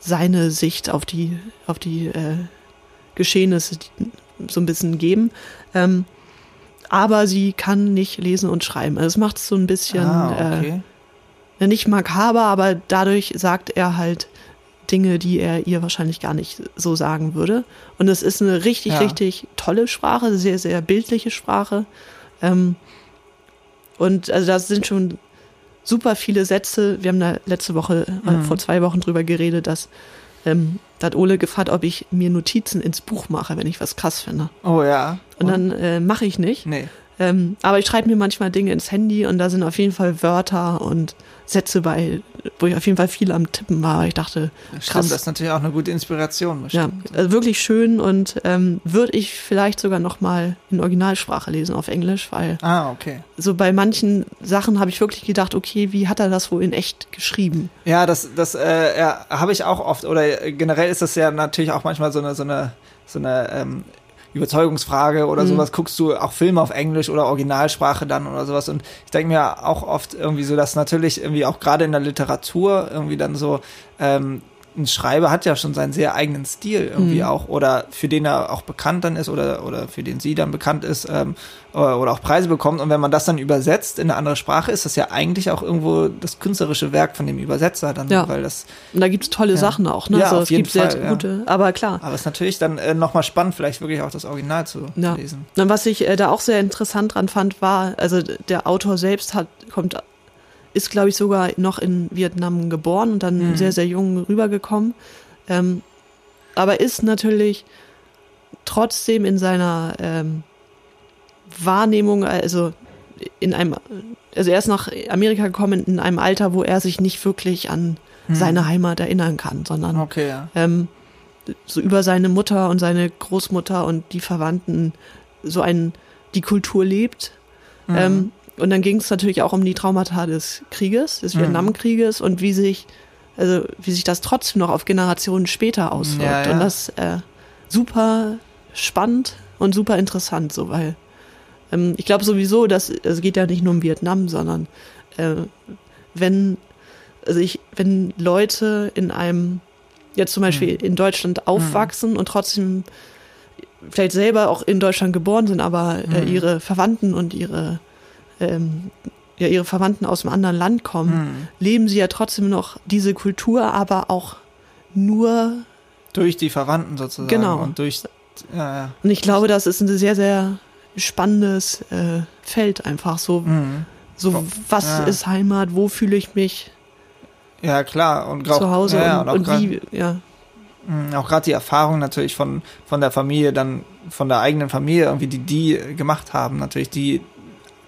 seine Sicht auf die auf die äh, Geschehnisse so ein bisschen geben. Ähm, aber sie kann nicht lesen und schreiben. Also es macht es so ein bisschen ah, okay. äh, nicht makaber, aber dadurch sagt er halt Dinge, die er ihr wahrscheinlich gar nicht so sagen würde. Und es ist eine richtig, Ja. richtig tolle Sprache, sehr, sehr bildliche Sprache. Ähm, und also da sind schon super viele Sätze. Wir haben da letzte Woche, äh, Mhm. vor zwei Wochen drüber geredet, dass ähm, da hat Ole gefragt, ob ich mir Notizen ins Buch mache, wenn ich was krass finde. Oh ja. Und dann äh, mache ich nicht. Nee. Ähm, aber ich schreibe mir manchmal Dinge ins Handy und da sind auf jeden Fall Wörter und Sätze bei, wo ich auf jeden Fall viel am Tippen war. Ich dachte, Stimmt, krass. das ist natürlich auch eine gute Inspiration. ja, also wirklich schön und ähm, würde ich vielleicht sogar noch mal in Originalsprache lesen auf Englisch, weil Ah, okay. so bei manchen Sachen habe ich wirklich gedacht, okay, wie hat er das wohl in echt geschrieben? Ja, das, das äh, ja, habe ich auch oft. Oder generell ist das ja natürlich auch manchmal so eine, so eine, so eine ähm, Überzeugungsfrage oder Mhm. sowas. Guckst du auch Filme auf Englisch oder Originalsprache dann oder sowas. Und ich denke mir auch oft irgendwie so, dass natürlich irgendwie auch gerade in der Literatur irgendwie dann so ähm, ein Schreiber hat ja schon seinen sehr eigenen Stil irgendwie Mhm. auch oder für den er auch bekannt dann ist oder oder für den sie dann bekannt ist ähm, oder auch Preise bekommt und wenn man das dann übersetzt in eine andere Sprache ist das ja eigentlich auch irgendwo das künstlerische Werk von dem Übersetzer dann Ja. weil das Und da gibt's tolle Ja. Sachen auch, ne? Ja, also auf es jeden gibt sehr Fall, ja. gute, aber klar. aber es ist natürlich dann äh, nochmal spannend vielleicht wirklich auch das Original zu Ja. lesen Und was ich äh, da auch sehr interessant dran fand, war, also der Autor selbst hat, kommt, ist, glaube ich, sogar noch in Vietnam geboren und dann Mhm. sehr, sehr jung rübergekommen. Ähm, aber ist natürlich trotzdem in seiner ähm, Wahrnehmung, also in einem, also er ist nach Amerika gekommen in einem Alter, wo er sich nicht wirklich an seine Heimat erinnern kann, sondern okay ja ähm, so über seine Mutter und seine Großmutter und die Verwandten so ein die Kultur lebt. Mhm. Ähm, und dann ging es natürlich auch um die Traumata des Krieges, des Mhm. Vietnamkrieges und wie sich also wie sich das trotzdem noch auf Generationen später auswirkt. Ja, ja. Und das äh, super spannend und super interessant, so weil ähm, ich glaube sowieso, dass es geht ja nicht nur um Vietnam, sondern äh, wenn also ich, wenn Leute in einem jetzt zum Beispiel Mhm. in Deutschland aufwachsen und trotzdem vielleicht selber auch in Deutschland geboren sind, aber äh, Mhm. ihre Verwandten und ihre ähm, ja, ihre Verwandten aus einem anderen Land kommen, Hm. leben sie ja trotzdem noch diese Kultur, aber auch nur durch die Verwandten sozusagen Genau. und durch ja ja und ich glaube, das ist ein sehr, sehr spannendes äh, Feld einfach so. Mhm. So, was Ja. ist Heimat? Wo fühle ich mich ja klar und zu Hause? ja, und, auch und grad- wie, ja. mh, auch gerade die Erfahrung natürlich von von der Familie dann von der eigenen Familie irgendwie die die gemacht haben natürlich die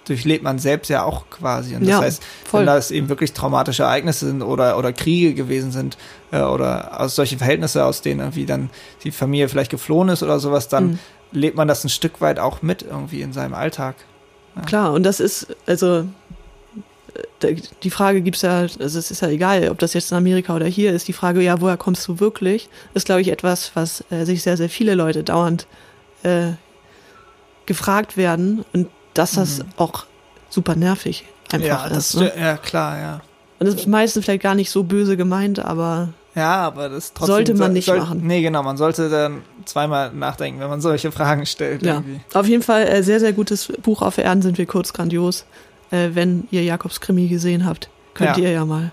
durchlebt man selbst ja auch quasi und das Ja, heißt voll. wenn das eben wirklich traumatische Ereignisse sind oder oder Kriege gewesen sind äh, oder aus solchen Verhältnisse aus denen irgendwie dann die Familie vielleicht geflohen ist oder sowas dann Mhm. lebt man das ein Stück weit auch mit irgendwie in seinem Alltag Klar, und das ist, also äh, die Frage gibt's ja, also es ist ja egal, ob das jetzt in Amerika oder hier ist, die Frage, ja, woher kommst du wirklich, ist, glaube ich, etwas, was äh, sich sehr, sehr viele Leute dauernd äh, gefragt werden und dass das auch super nervig einfach Mhm. ja das ist. Ne? ja klar ja Und das ist meistens vielleicht gar nicht so böse gemeint, aber Ja, aber das trotzdem Sollte man nicht soll, machen. Nee, genau, man sollte dann zweimal nachdenken, wenn man solche Fragen stellt. ja. Irgendwie. Auf jeden Fall äh, sehr, sehr gutes Buch auf Erden sind wir kurz grandios. Äh, wenn ihr Jakobs Krimi gesehen habt, könnt Ja. ihr ja mal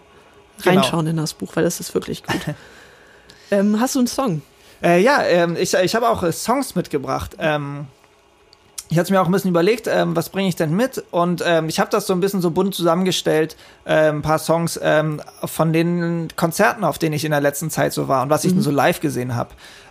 Genau. reinschauen in das Buch, weil das ist wirklich gut. ähm, hast du einen Song? Äh, ja, ähm, ich, ich habe auch äh, Songs mitgebracht. Ähm, ich hatte mir auch ein bisschen überlegt, ähm, was bringe ich denn mit? Und ähm, ich habe das so ein bisschen so bunt zusammengestellt, äh, ein paar Songs ähm, von den Konzerten, auf denen ich in der letzten Zeit so war und was ich denn so live gesehen habe.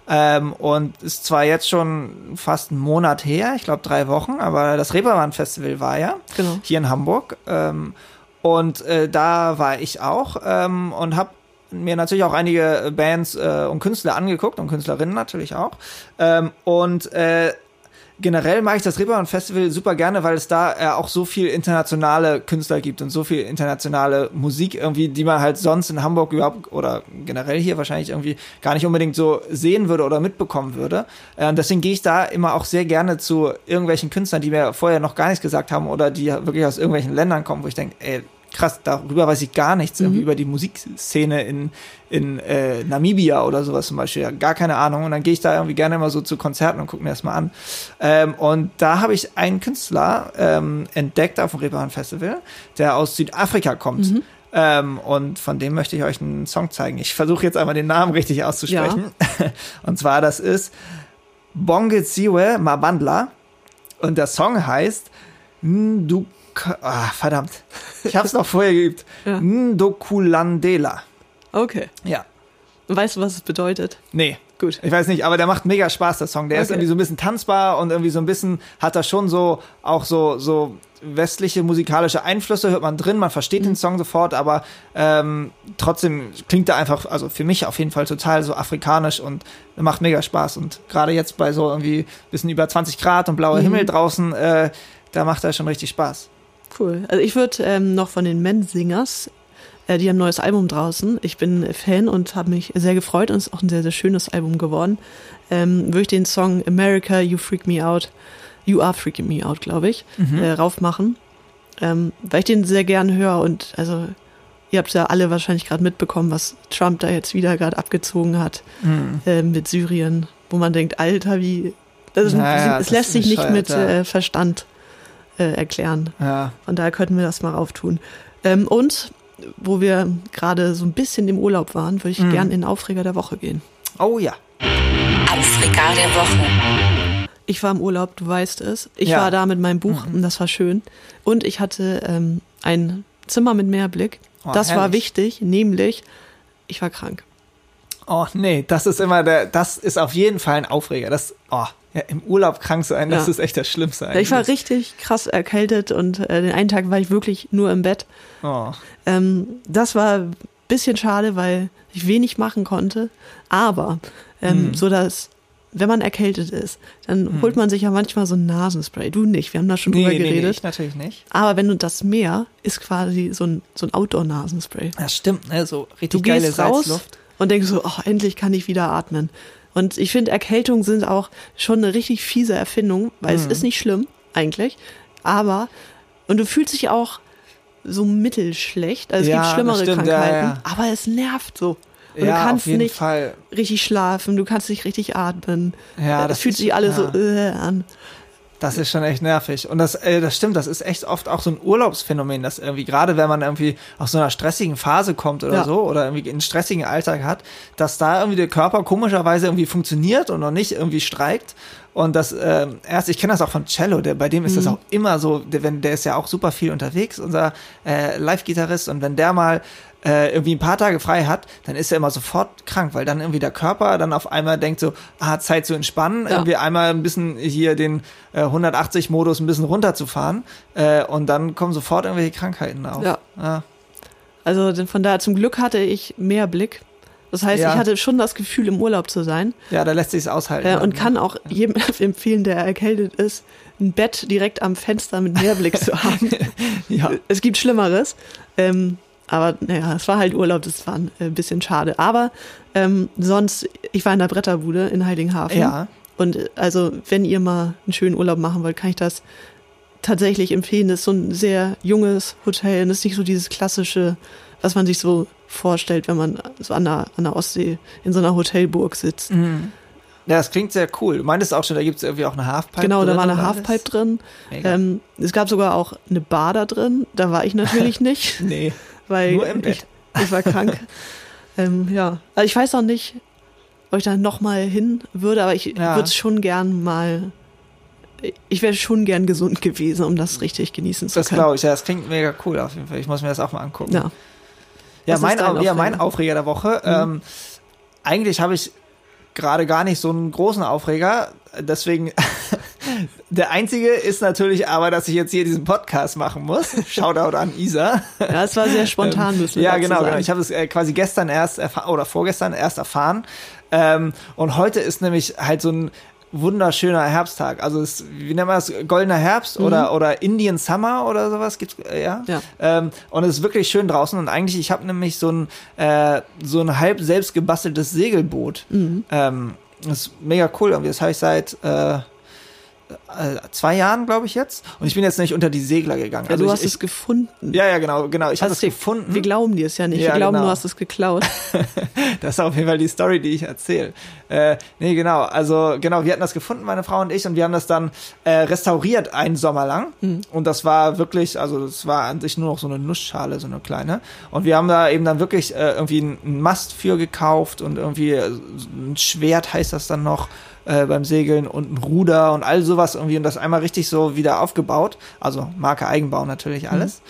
Ähm, und ist zwar jetzt schon fast einen Monat her, ich glaube drei Wochen, aber das Reeperbahn Festival war ja Genau. hier in Hamburg. Ähm, und äh, da war ich auch ähm, und habe mir natürlich auch einige Bands äh, und Künstler angeguckt und Künstlerinnen natürlich auch. Ähm, und äh, generell mag ich das Reeperbahn Festival super gerne, weil es da äh, auch so viel internationale Künstler gibt und so viel internationale Musik irgendwie, die man halt sonst in Hamburg überhaupt oder generell hier wahrscheinlich irgendwie gar nicht unbedingt so sehen würde oder mitbekommen würde. Äh, deswegen gehe ich da immer auch sehr gerne zu irgendwelchen Künstlern, die mir vorher noch gar nichts gesagt haben oder die wirklich aus irgendwelchen Ländern kommen, wo ich denke, ey, krass, darüber weiß ich gar nichts, irgendwie über die Musikszene in, in äh, Namibia oder sowas zum Beispiel, ja, gar keine Ahnung. Und dann gehe ich da irgendwie gerne mal so zu Konzerten und gucke mir das mal an. Ähm, und da habe ich einen Künstler ähm, entdeckt auf dem Reeperbahn Festival, der aus Südafrika kommt. Ähm, und von dem möchte ich euch einen Song zeigen. Ich versuche jetzt einmal den Namen richtig auszusprechen. Und zwar, das ist Bongeziwe Mabandla. Und der Song heißt Nduka, ah, verdammt. Ich habe es noch vorher geübt. Ja. Ndokulandela. Okay. Ja. Weißt du, was es bedeutet? Nee. Gut. Ich weiß nicht, aber der macht mega Spaß, der Song. Der ist Okay. irgendwie so ein bisschen tanzbar und irgendwie so ein bisschen hat da schon so auch so, so westliche musikalische Einflüsse, hört man drin, man versteht Mhm. den Song sofort, aber ähm, trotzdem klingt er einfach, also für mich auf jeden Fall total so afrikanisch und macht mega Spaß. Und gerade jetzt bei so irgendwie bisschen über 20 Grad und Mhm. blauer Himmel draußen, äh, da macht er schon richtig Spaß. Cool. Also ich würde ähm, noch von den Men-Singers, äh, die haben ein neues Album draußen. Ich bin Fan und habe mich sehr gefreut und es ist auch ein sehr, sehr schönes Album geworden. Ähm, würde ich den Song America, You Freak Me Out, You Are Freaking Me Out, glaube ich, äh, raufmachen. Ähm, weil ich den sehr gern höre und also ihr habt ja alle wahrscheinlich gerade mitbekommen, was Trump da jetzt wieder gerade abgezogen hat Mhm. äh, mit Syrien, wo man denkt, Alter, wie das ist, Naja, es lässt sich nicht mit äh, Verstand äh, erklären. Ja. Von daher könnten wir das mal auftun. Ähm, und wo wir gerade so ein bisschen im Urlaub waren, würde ich Mhm. gern in Aufreger der Woche gehen. Oh ja. Aufreger der Woche. Ich war im Urlaub, du weißt es. Ich Ja. war da mit meinem Buch und das war schön. Und ich hatte ähm, ein Zimmer mit Mehrblick. Oh, das war herrlich. wichtig, nämlich ich war krank. Oh nee, das ist immer der, das ist auf jeden Fall ein Aufreger. Das, oh, ja, im Urlaub krank sein, das Ja. ist echt das Schlimmste Ich war eigentlich. richtig krass erkältet und äh, den einen Tag war ich wirklich nur im Bett. Oh. Ähm, das war ein bisschen schade, weil ich wenig machen konnte. Aber ähm, Hm. so dass, wenn man erkältet ist, dann holt man sich ja manchmal so ein Nasenspray. Du nicht, wir haben da schon drüber Nee, nee, nee, geredet. ich natürlich nicht. Aber wenn du das Meer ist quasi so ein, so ein Outdoor-Nasenspray. Das stimmt, ne? So Du richtig geile gehst raus Salzluft. und denkst so, oh, endlich kann ich wieder atmen. Und ich finde, Erkältungen sind auch schon eine richtig fiese Erfindung, weil Mhm. es ist nicht schlimm, eigentlich. Aber, und du fühlst dich auch so mittelschlecht. Also es Ja, gibt schlimmere stimmt, ja, Krankheiten, ja. aber es nervt so. Und ja, du kannst nicht Fall. richtig schlafen, du kannst nicht richtig atmen. Ja, das das fühlt sich alles ja. so äh, an. Das ist schon echt nervig. Und das, äh, das stimmt, das ist echt oft auch so ein Urlaubsphänomen, dass irgendwie, gerade wenn man irgendwie aus so einer stressigen Phase kommt oder Ja. so, oder irgendwie einen stressigen Alltag hat, dass da irgendwie der Körper komischerweise irgendwie funktioniert und noch nicht irgendwie streikt. Und das, ähm, erst, ich kenne das auch von Cello, der, bei dem ist Mhm. das auch immer so, der, wenn, der ist ja auch super viel unterwegs, unser äh, Live-Gitarrist, und wenn der mal äh, irgendwie ein paar Tage frei hat, dann ist er immer sofort krank, weil dann irgendwie der Körper dann auf einmal denkt so, ah, Zeit zu entspannen, Ja. irgendwie einmal ein bisschen hier den äh, 180-Modus ein bisschen runterzufahren äh, und dann kommen sofort irgendwelche Krankheiten auf. Ja. Ja. Also von daher zum Glück hatte ich mehr Blick. Das heißt, Ja. ich hatte schon das Gefühl, im Urlaub zu sein. Ja, da lässt sich es aushalten. Äh, und ne? kann auch jedem empfehlen, der erkältet ist, ein Bett direkt am Fenster mit Meerblick zu haben. Ja. Es gibt Schlimmeres. Ähm, aber naja, es war halt Urlaub, das war ein äh, bisschen schade. Aber ähm, sonst, ich war in der Bretterbude in Heiligenhafen. Ja. Und äh, also, wenn ihr mal einen schönen Urlaub machen wollt, kann ich das tatsächlich empfehlen. Das ist so ein sehr junges Hotel und das ist nicht so dieses klassische, was man sich so vorstellt, wenn man so an der, an der Ostsee in so einer Hotelburg sitzt. Mhm. Ja, das klingt sehr cool. Du meintest auch schon, da gibt es irgendwie auch eine Halfpipe. Genau, da war eine und alles? Halfpipe drin. Ähm, es gab sogar auch eine Bar da drin. Da war ich natürlich nicht, nee. Weil Nur im Bett. Ich, ich war krank. ähm, ja, also ich weiß auch nicht, ob ich da noch mal hin würde, aber ich Ja. würde es schon gern mal. Ich wäre schon gern gesund gewesen, um das richtig genießen zu Das können. glaube ich, ja, das klingt mega cool auf jeden Fall. Ich muss mir das auch mal angucken. Ja. Ja, mein, ist dein Au- ja, mein Aufreger? Aufreger der Woche. Ähm, eigentlich habe ich gerade gar nicht so einen großen Aufreger. Deswegen, der einzige ist natürlich aber, dass ich jetzt hier diesen Podcast machen muss. Shoutout an Isa. Ja, es war sehr spontan, müssen wir Ja, dazu genau, sagen. genau. Ich habe es äh, quasi gestern erst erfahren oder vorgestern erst erfahren. Ähm, und heute ist nämlich halt so ein wunderschöner Herbsttag. Also es, wie nennt man das? Goldener Herbst oder, oder Indian Summer oder sowas gibt's, äh, ja. Ja. Ähm, und es ist wirklich schön draußen und eigentlich, ich habe nämlich so ein, äh, so ein halb selbst gebasteltes Segelboot. Ähm, das ist mega cool. Irgendwie. Das habe ich seit äh, zwei Jahren, glaube ich jetzt. Und ich bin jetzt nicht unter die Segler gegangen. Ja, also du hast ich, es gefunden. ja, ja, genau, genau. Ich habe es gefunden. Wir glauben dir es ja nicht. Ja, wir glauben, genau. du hast es geklaut. Das ist auf jeden Fall die Story, die ich erzähle. Äh, nee, genau. Also, genau, wir hatten das gefunden, meine Frau und ich, und wir haben das dann äh, restauriert einen Sommer lang. Und das war wirklich, also, das war an sich nur noch so eine Nussschale, so eine kleine. Und wir haben da eben dann wirklich äh, irgendwie einen einen Mast für gekauft und irgendwie äh, ein Schwert heißt das dann noch äh, beim Segeln und ein Ruder und all sowas irgendwie und das einmal richtig so wieder aufgebaut. Also Marke Eigenbau natürlich alles.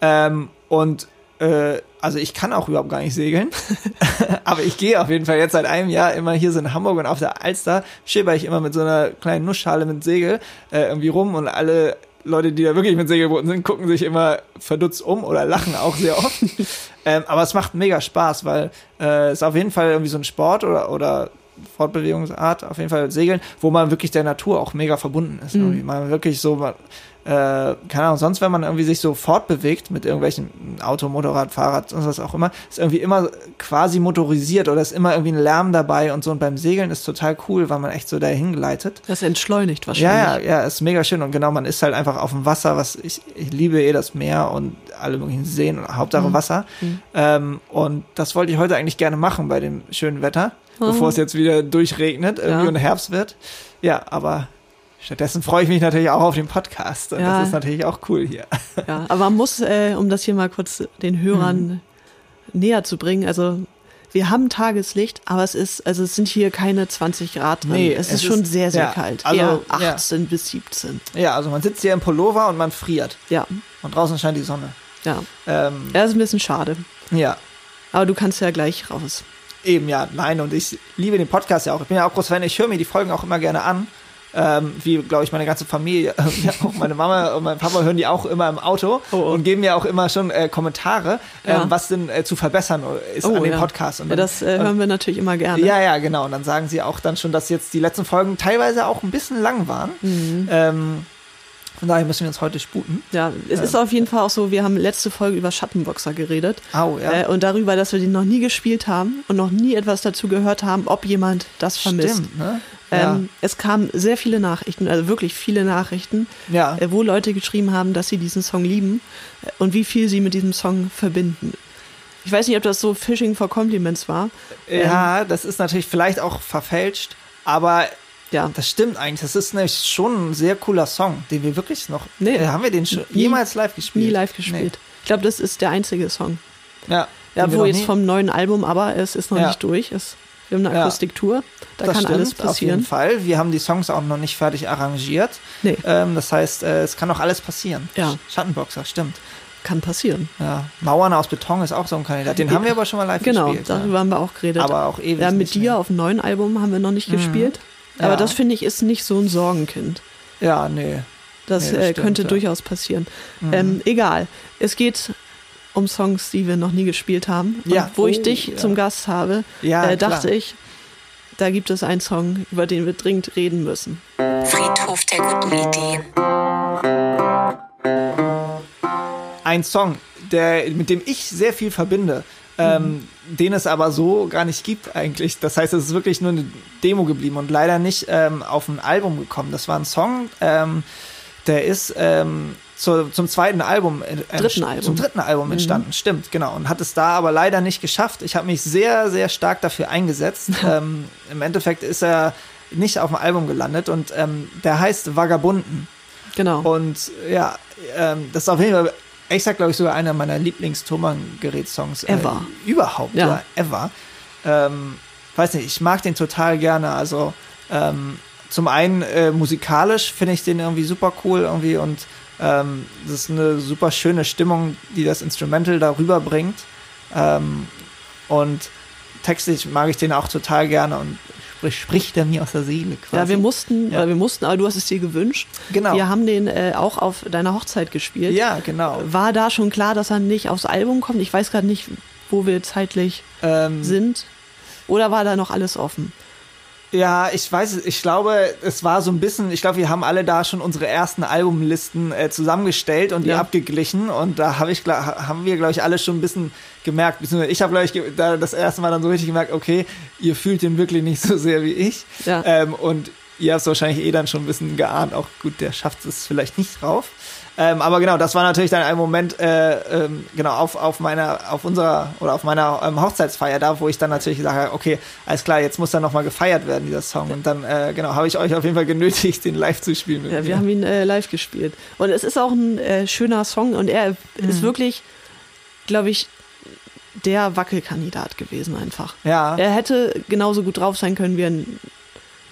Ähm, und äh, also ich kann auch überhaupt gar nicht segeln. Aber ich gehe auf jeden Fall jetzt seit einem Jahr immer hier so in Hamburg und auf der Alster schipper ich immer mit so einer kleinen Nussschale mit Segel äh, irgendwie rum und alle Leute, die da wirklich mit Segelbooten sind, gucken sich immer verdutzt um oder lachen auch sehr oft. ähm, aber es macht mega Spaß, weil äh, es auf jeden Fall irgendwie so ein Sport oder, oder Fortbewegungsart, auf jeden Fall Segeln, wo man wirklich der Natur auch mega verbunden ist. Irgendwie. Man wirklich so, äh, keine Ahnung, sonst wenn man irgendwie sich so fortbewegt mit irgendwelchen Auto, Motorrad, Fahrrad und was auch immer, ist irgendwie immer quasi motorisiert oder ist immer irgendwie ein Lärm dabei und so. Und beim Segeln ist total cool, weil man echt so dahin gleitet. Das entschleunigt Ja, wahrscheinlich. ja, ja, ist mega schön und genau, man ist halt einfach auf dem Wasser, was ich, ich liebe eh das Meer und alle möglichen Seen und Hauptsache Wasser. Ähm, und das wollte ich heute eigentlich gerne machen bei dem schönen Wetter, bevor es jetzt wieder durchregnet irgendwie Ja. und Herbst wird. Ja, aber stattdessen freue ich mich natürlich auch auf den Podcast Ja. das ist natürlich auch cool hier. Ja, aber man muss, äh, um das hier mal kurz den Hörern Mhm. näher zu bringen, also wir haben Tageslicht, aber es ist, also es sind hier keine 20 Grad drin. Nee, es, es ist schon ist- sehr, sehr ja, kalt. also, Eher ja. 18 bis 17. Ja, also man sitzt hier im Pullover und man friert Ja, und draußen scheint die Sonne. Ja. Ähm, Ja, ist ein bisschen schade. ja. Aber du kannst ja gleich raus. Eben, ja, nein, und ich liebe den Podcast ja auch. Ich bin ja auch groß Fan, ich höre mir die Folgen auch immer gerne an. Ähm, wie, glaube ich, meine ganze Familie, ja, auch meine Mama und mein Papa hören die auch immer im Auto Oh, oh. und geben mir auch immer schon äh, Kommentare, ähm, Ja. was denn äh, zu verbessern ist Oh, an dem ja. Podcast. Und Ja, dann, das äh, hören wir natürlich immer gerne. ja, ja, genau. Und dann sagen sie auch dann schon, dass jetzt die letzten Folgen teilweise auch ein bisschen lang waren. Mhm. Ähm, von daher müssen wir uns heute sputen. Ja, es ist auf jeden Fall auch so, wir haben letzte Folge über Schattenboxer geredet. Au, ja. Äh, und darüber, dass wir den noch nie gespielt haben und noch nie etwas dazu gehört haben, ob jemand das vermisst. Stimmt, ne? Ja. Ähm, es kamen sehr viele Nachrichten, also wirklich viele Nachrichten, ja. äh, wo Leute geschrieben haben, dass sie diesen Song lieben äh, und wie viel sie mit diesem Song verbinden. Ich weiß nicht, ob das so Fishing for Compliments war. ja, das ist natürlich vielleicht auch verfälscht, aber Ja, Das stimmt eigentlich. Das ist nämlich schon ein sehr cooler Song, den wir wirklich noch. Nee. Äh, haben wir den schon Nie- jemals live gespielt? nie live gespielt. Ich glaube, das ist der einzige Song. Nee. Ja. Ja, wo jetzt nie- vom neuen Album, aber es ist noch Ja. nicht durch. Es, wir haben eine Ja. Akustiktour, da das kann stimmt, alles Auf jeden passieren. Fall. Wir haben die Songs auch noch nicht fertig arrangiert. Nee, Ähm, das heißt, äh, es kann auch alles passieren. Ja. Schattenboxer, stimmt. kann passieren. Ja. Mauern aus Beton ist auch so ein Kandidat. Den haben wir aber schon mal live Genau, gespielt. darüber haben wir auch geredet. Aber auch ewig Ja, mit nicht dir mehr. Mhm. auf dem neuen Album haben wir noch nicht gespielt. Aber Ja. das finde ich ist nicht so ein Sorgenkind. Ja, nee. Das, Nee, das äh, stimmt, könnte ja. Mhm. durchaus passieren. Ähm, egal. Es geht um Songs, die wir noch nie gespielt haben. Und Ja. wo ich Oh, dich ja. zum Gast habe, Ja, äh, klar. dachte ich, da gibt es einen Song, über den wir dringend reden müssen. Friedhof der guten Ideen. ein Song, der, mit dem ich sehr viel verbinde, ähm, den es aber so gar nicht gibt eigentlich. Das heißt, es ist wirklich nur eine Demo geblieben und leider nicht ähm, auf ein Album gekommen. Das war ein Song, ähm, der ist ähm, zur, zum zweiten Album, äh, Dritten Album. zum dritten Album entstanden, stimmt, genau. Und hat es da aber leider nicht geschafft. Ich habe mich sehr, sehr stark dafür eingesetzt. ähm, Im Endeffekt ist er nicht auf dem Album gelandet und ähm, der heißt Vagabunden. Genau. Und ja, ähm, das ist auf jeden Fall, ich sag glaube ich sogar einer meiner Lieblings-Thomann-Gerät-Songs Ever. Äh, überhaupt, Ja. ja, ever. Ähm, weiß nicht, ich mag den total gerne. Also ähm, zum einen äh, musikalisch finde ich den irgendwie super cool irgendwie und ähm, das ist eine super schöne Stimmung, die das Instrumental darüber bringt. Ähm, und textlich mag ich den auch total gerne und spricht er mir aus der Seele quasi. ja, wir mussten, Ja. äh, wir mussten, aber du hast es dir gewünscht. Genau. Wir haben den äh, auch auf deiner Hochzeit gespielt. Ja, genau. War da schon klar, dass er nicht aufs Album kommt? Ich weiß gerade nicht, wo wir zeitlich Ähm, sind. Oder war da noch alles offen? Ja, ich weiß es. Ich glaube, es war so ein bisschen, ich glaube, wir haben alle da schon unsere ersten Albumlisten äh, zusammengestellt und die Ja. abgeglichen. Und da habe ich, haben wir, glaube ich, alle schon ein bisschen gemerkt, beziehungsweise ich habe, glaube ich, da das erste Mal dann so richtig gemerkt, okay, ihr fühlt den wirklich nicht so sehr wie ich. Ja. Ähm, und ihr habt es wahrscheinlich eh dann schon ein bisschen geahnt, auch gut, der schafft es vielleicht nicht drauf. Ähm, aber genau, das war natürlich dann ein Moment, äh, ähm, genau, auf, auf meiner, auf unserer oder auf meiner ähm, Hochzeitsfeier da, wo ich dann natürlich gesagt habe, okay, alles klar, jetzt muss dann nochmal gefeiert werden, dieser Song. Und dann, äh, genau, habe ich euch auf jeden Fall genötigt, den live zu spielen. Ja, mir. wir haben ihn äh, live gespielt. Und es ist auch ein äh, schöner Song und er Mhm. ist wirklich, glaube ich, der Wackelkandidat gewesen einfach. ja. Er hätte genauso gut drauf sein können wie ein.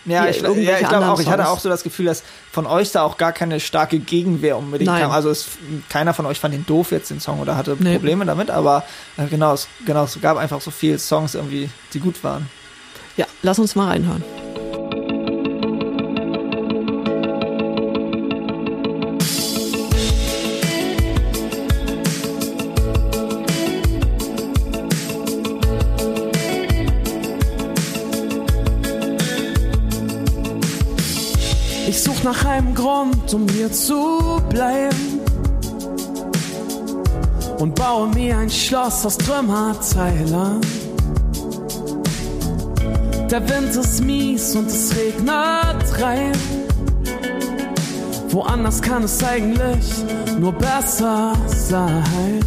Ja, ich, ja, ich glaube auch, ich hatte auch so das Gefühl, dass von euch da auch gar keine starke Gegenwehr unbedingt Nein. kam. Also es, keiner von euch fand den doof jetzt, den Song, oder hatte Nee. Probleme damit, aber äh, genau, es, genau, es gab einfach so viele Songs irgendwie, die gut waren. Ja, lass uns mal reinhören. Grund, um hier zu bleiben. Und baue mir ein Schloss aus Trümmerteilen. Der Wind ist mies und es regnet rein. Woanders kann es eigentlich nur besser sein.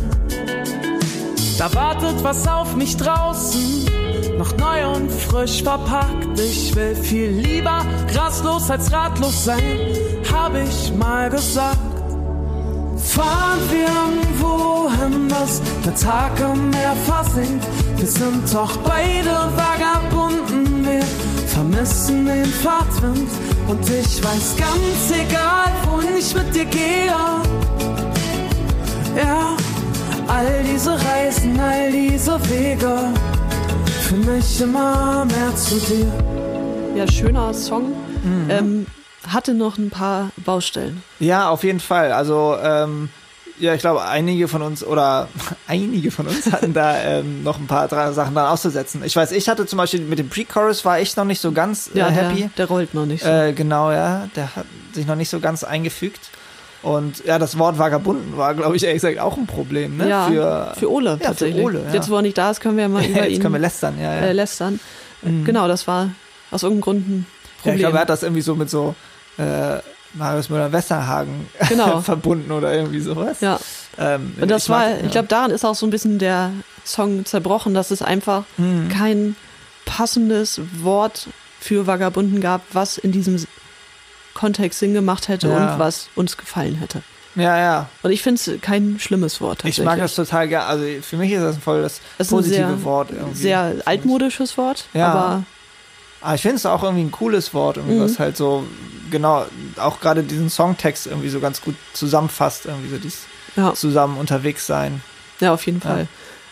Da wartet was auf mich draußen, noch neu und frisch verpackt. Ich will viel lieber rastlos als ratlos sein, hab ich mal gesagt. Fahren wir irgendwo hin, dass der Tag im Meer versinkt. Wir sind doch beide Vagabunden, wir vermissen den Fahrtwind. Und ich weiß ganz egal, wohin ich mit dir gehe. Ja, all diese Reisen, all diese Wege, für mich immer mehr zu dir. Ja, schöner Song. Mhm. Ähm, hatte noch ein paar Baustellen. Ja, auf jeden Fall. Also, ähm, ja, ich glaube, einige von uns oder einige von uns hatten da ähm, noch ein paar Sachen dran auszusetzen. Ich weiß, ich hatte zum Beispiel mit dem Pre-Chorus war ich noch nicht so ganz äh, Ja, happy. Der, der rollt noch nicht so. Äh, genau, ja. Der hat sich noch nicht so ganz eingefügt. Und ja, das Wort Vagabunden war, glaube ich, ehrlich gesagt auch ein Problem, ne? ja, für, für Ole ja, für tatsächlich. Ole, ja. Jetzt, wo er nicht da ist, können wir ja mal über Jetzt ihn können wir lästern, ja. ja. äh, lästern. Genau, das war aus irgendeinem Grund ein ja Problem. ich glaube, er hat das irgendwie so mit so äh, Marius Müller-Westernhagen Genau. verbunden oder irgendwie sowas. ja. Ähm, Und das ich mag- war, ja. ich glaube, daran ist auch so ein bisschen der Song zerbrochen, dass es einfach Mhm. kein passendes Wort für Vagabunden gab, was in diesem Kontext Sinn gemacht hätte Ja. und was uns gefallen hätte. Ja, ja. Und ich finde es kein schlimmes Wort Ich mag das total gerne. Also für mich ist das ein voll das ein positive sehr, Wort. Irgendwie. sehr altmodisches Wort, Ja. aber Aber ich finde es auch irgendwie ein cooles Wort, irgendwie, Mhm. was halt so, genau, auch gerade diesen Songtext irgendwie so ganz gut zusammenfasst, irgendwie so dieses ja, zusammen unterwegs sein. ja auf jeden Ja. Fall.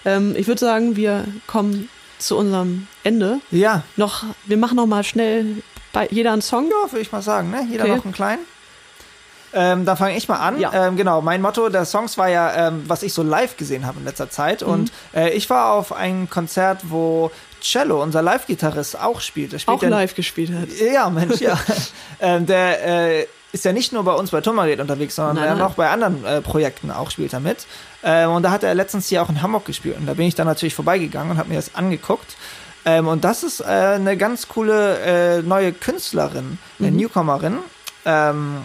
Ähm, ich würde sagen, wir kommen zu unserem Ende. Ja, Noch, wir machen noch mal schnell bei jeder einen Song. ja, würde ich mal sagen, ne? Jeder Okay. noch einen kleinen. Ähm, dann fange ich mal an. Ja. Ähm, genau, mein Motto der Songs war ja, ähm, was ich so live gesehen habe in letzter Zeit. Mhm. Und äh, ich war auf ein Konzert, wo Cello, unser Live-Gitarrist, auch spielt. Er spielt Auch ja- live gespielt hat. Ja, Mensch, ja. ähm, der äh, ist ja nicht nur bei uns bei Tummerred unterwegs, sondern Nein, nein. noch bei anderen äh, Projekten auch spielt er mit. Ähm, und da hat er letztens hier auch in Hamburg gespielt. Und da bin ich dann natürlich vorbeigegangen und habe mir das angeguckt. Ähm, und das ist äh, eine ganz coole äh, neue Künstlerin, eine Mhm. Newcomerin. Ähm,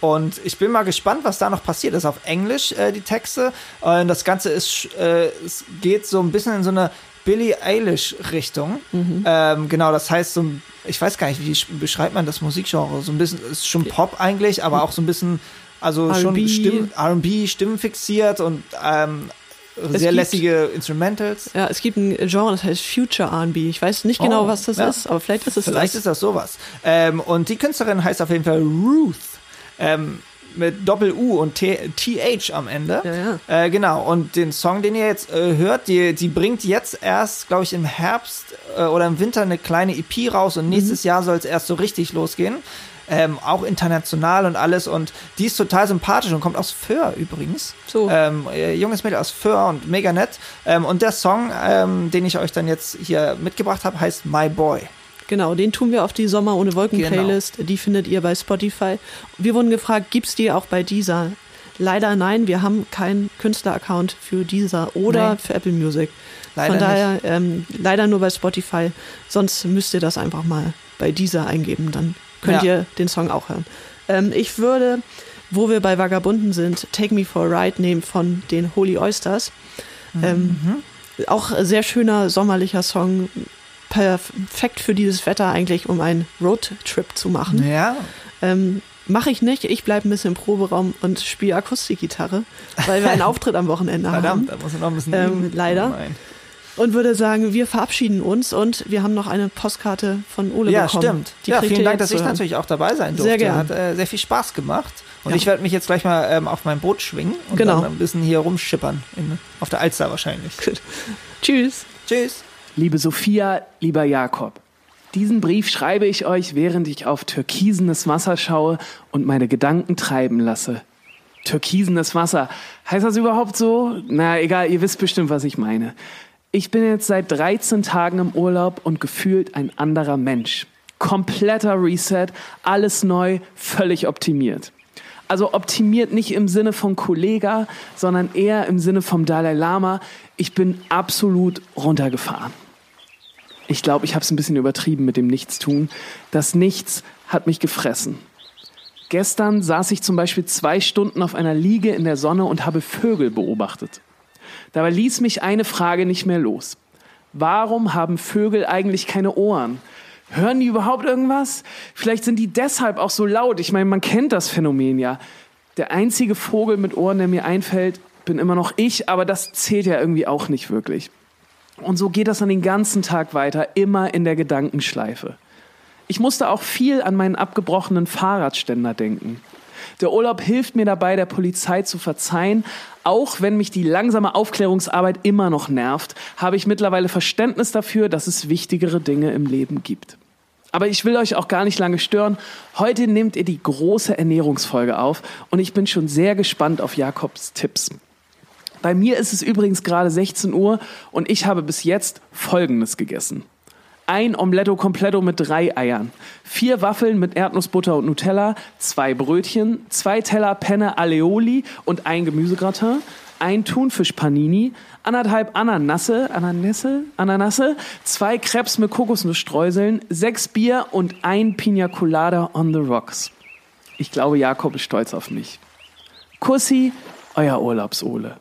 und ich bin mal gespannt, was da noch passiert. Das ist auf Englisch, äh, die Texte. Und das Ganze ist, äh, es geht so ein bisschen in so eine Billie Eilish-Richtung. Mhm. Ähm, genau, das heißt so, ein- ich weiß gar nicht, wie sch- beschreibt man das Musikgenre? So ein bisschen, ist schon Pop eigentlich, aber auch so ein bisschen, also schon R&B. Stimm, R&B, stimmenfixiert und ähm, sehr gibt- lässige Instrumentals. Ja, es gibt ein Genre, das heißt Future R&B. Ich weiß nicht genau, Oh, was das ja. ist, aber vielleicht ist es Vielleicht das. ist das sowas. Ähm, und die Künstlerin heißt auf jeden Fall Ruth. Ähm, mit Doppel-U und T- TH am Ende. Ja, ja. Äh, genau, und den Song, den ihr jetzt äh, hört, die, die bringt jetzt erst, glaube ich, im Herbst äh, oder im Winter eine kleine EP raus und Mhm. nächstes Jahr soll es erst so richtig losgehen. Ähm, auch international und alles und die ist total sympathisch und kommt aus Föhr übrigens. So. Ähm, äh, junges Mädel aus Föhr und mega nett. Ähm, und der Song, ähm, den ich euch dann jetzt hier mitgebracht habe, heißt My Boy. Genau, den tun wir auf die Sommer ohne Wolken Genau. Playlist. Die findet ihr bei Spotify. Wir wurden gefragt, gibt's die auch bei dieser? Leider nein, wir haben keinen Künstler-Account für dieser oder Nee. für Apple Music. Leider Von daher ähm, leider nur bei Spotify. Sonst müsst ihr das einfach mal bei dieser eingeben. Dann könnt Ja. ihr den Song auch hören. Ähm, ich würde, wo wir bei Vagabunden sind, Take Me for a Ride nehmen von den Holy Oysters. Ähm, Auch sehr schöner sommerlicher Song. Perfekt für dieses Wetter eigentlich, um einen Roadtrip zu machen. Ja, Ähm, Mache ich nicht. Ich bleibe ein bisschen im Proberaum und spiele Akustikgitarre, weil wir einen Auftritt am Wochenende haben. verdammt, da muss man noch ein bisschen Ähm, leider. Oh nein. Und würde sagen, wir verabschieden uns und wir haben noch eine Postkarte von Ole Ja, bekommen. stimmt. Die ja, kriegt vielen Dank, dass ich hören. natürlich auch dabei sein durfte. Sehr gern. Hat äh, sehr viel Spaß gemacht. Und Ja. ich werde mich jetzt gleich mal ähm, auf mein Boot schwingen und Genau. dann ein bisschen hier rumschippern. In, auf der Alster wahrscheinlich. Tschüss. Tschüss. Liebe Sophia, lieber Jakob, diesen Brief schreibe ich euch, während ich auf türkisenes Wasser schaue und meine Gedanken treiben lasse. Türkisenes Wasser. Heißt das überhaupt so? Na, egal, ihr wisst bestimmt, was ich meine. Ich bin jetzt seit 13 Tagen im Urlaub und gefühlt ein anderer Mensch. Kompletter Reset, alles neu, völlig optimiert. Also optimiert nicht im Sinne von Kollega, sondern eher im Sinne vom Dalai Lama. Ich bin absolut runtergefahren. Ich glaube, ich habe es ein bisschen übertrieben mit dem Nichtstun. Das Nichts hat mich gefressen. Gestern saß ich zum Beispiel zwei Stunden auf einer Liege in der Sonne und habe Vögel beobachtet. Dabei ließ mich eine Frage nicht mehr los. Warum haben Vögel eigentlich keine Ohren? Hören die überhaupt irgendwas? Vielleicht sind die deshalb auch so laut. Ich meine, man kennt das Phänomen ja. Der einzige Vogel mit Ohren, der mir einfällt, bin immer noch ich, aber das zählt ja irgendwie auch nicht wirklich. Und so geht das dann den ganzen Tag weiter, immer in der Gedankenschleife. Ich musste auch viel an meinen abgebrochenen Fahrradständer denken. Der Urlaub hilft mir dabei, der Polizei zu verzeihen. Auch wenn mich die langsame Aufklärungsarbeit immer noch nervt, habe ich mittlerweile Verständnis dafür, dass es wichtigere Dinge im Leben gibt. Aber ich will euch auch gar nicht lange stören. Heute nehmt ihr die große Ernährungsfolge auf und ich bin schon sehr gespannt auf Jakobs Tipps. Bei mir ist es übrigens gerade 16 Uhr und ich habe bis jetzt Folgendes gegessen. Ein Omeletto Completo mit drei Eiern, vier Waffeln mit Erdnussbutter und Nutella, zwei Brötchen, zwei Teller Penne Aioli und ein Gemüsegratin, ein Thunfisch Panini, anderthalb Ananasse, Ananasse, Ananasse, zwei Crepes mit Kokosnussstreuseln, sechs Bier und ein Pina Colada on the rocks. Ich glaube, Jakob ist stolz auf mich. Kussi, euer Urlaubsole.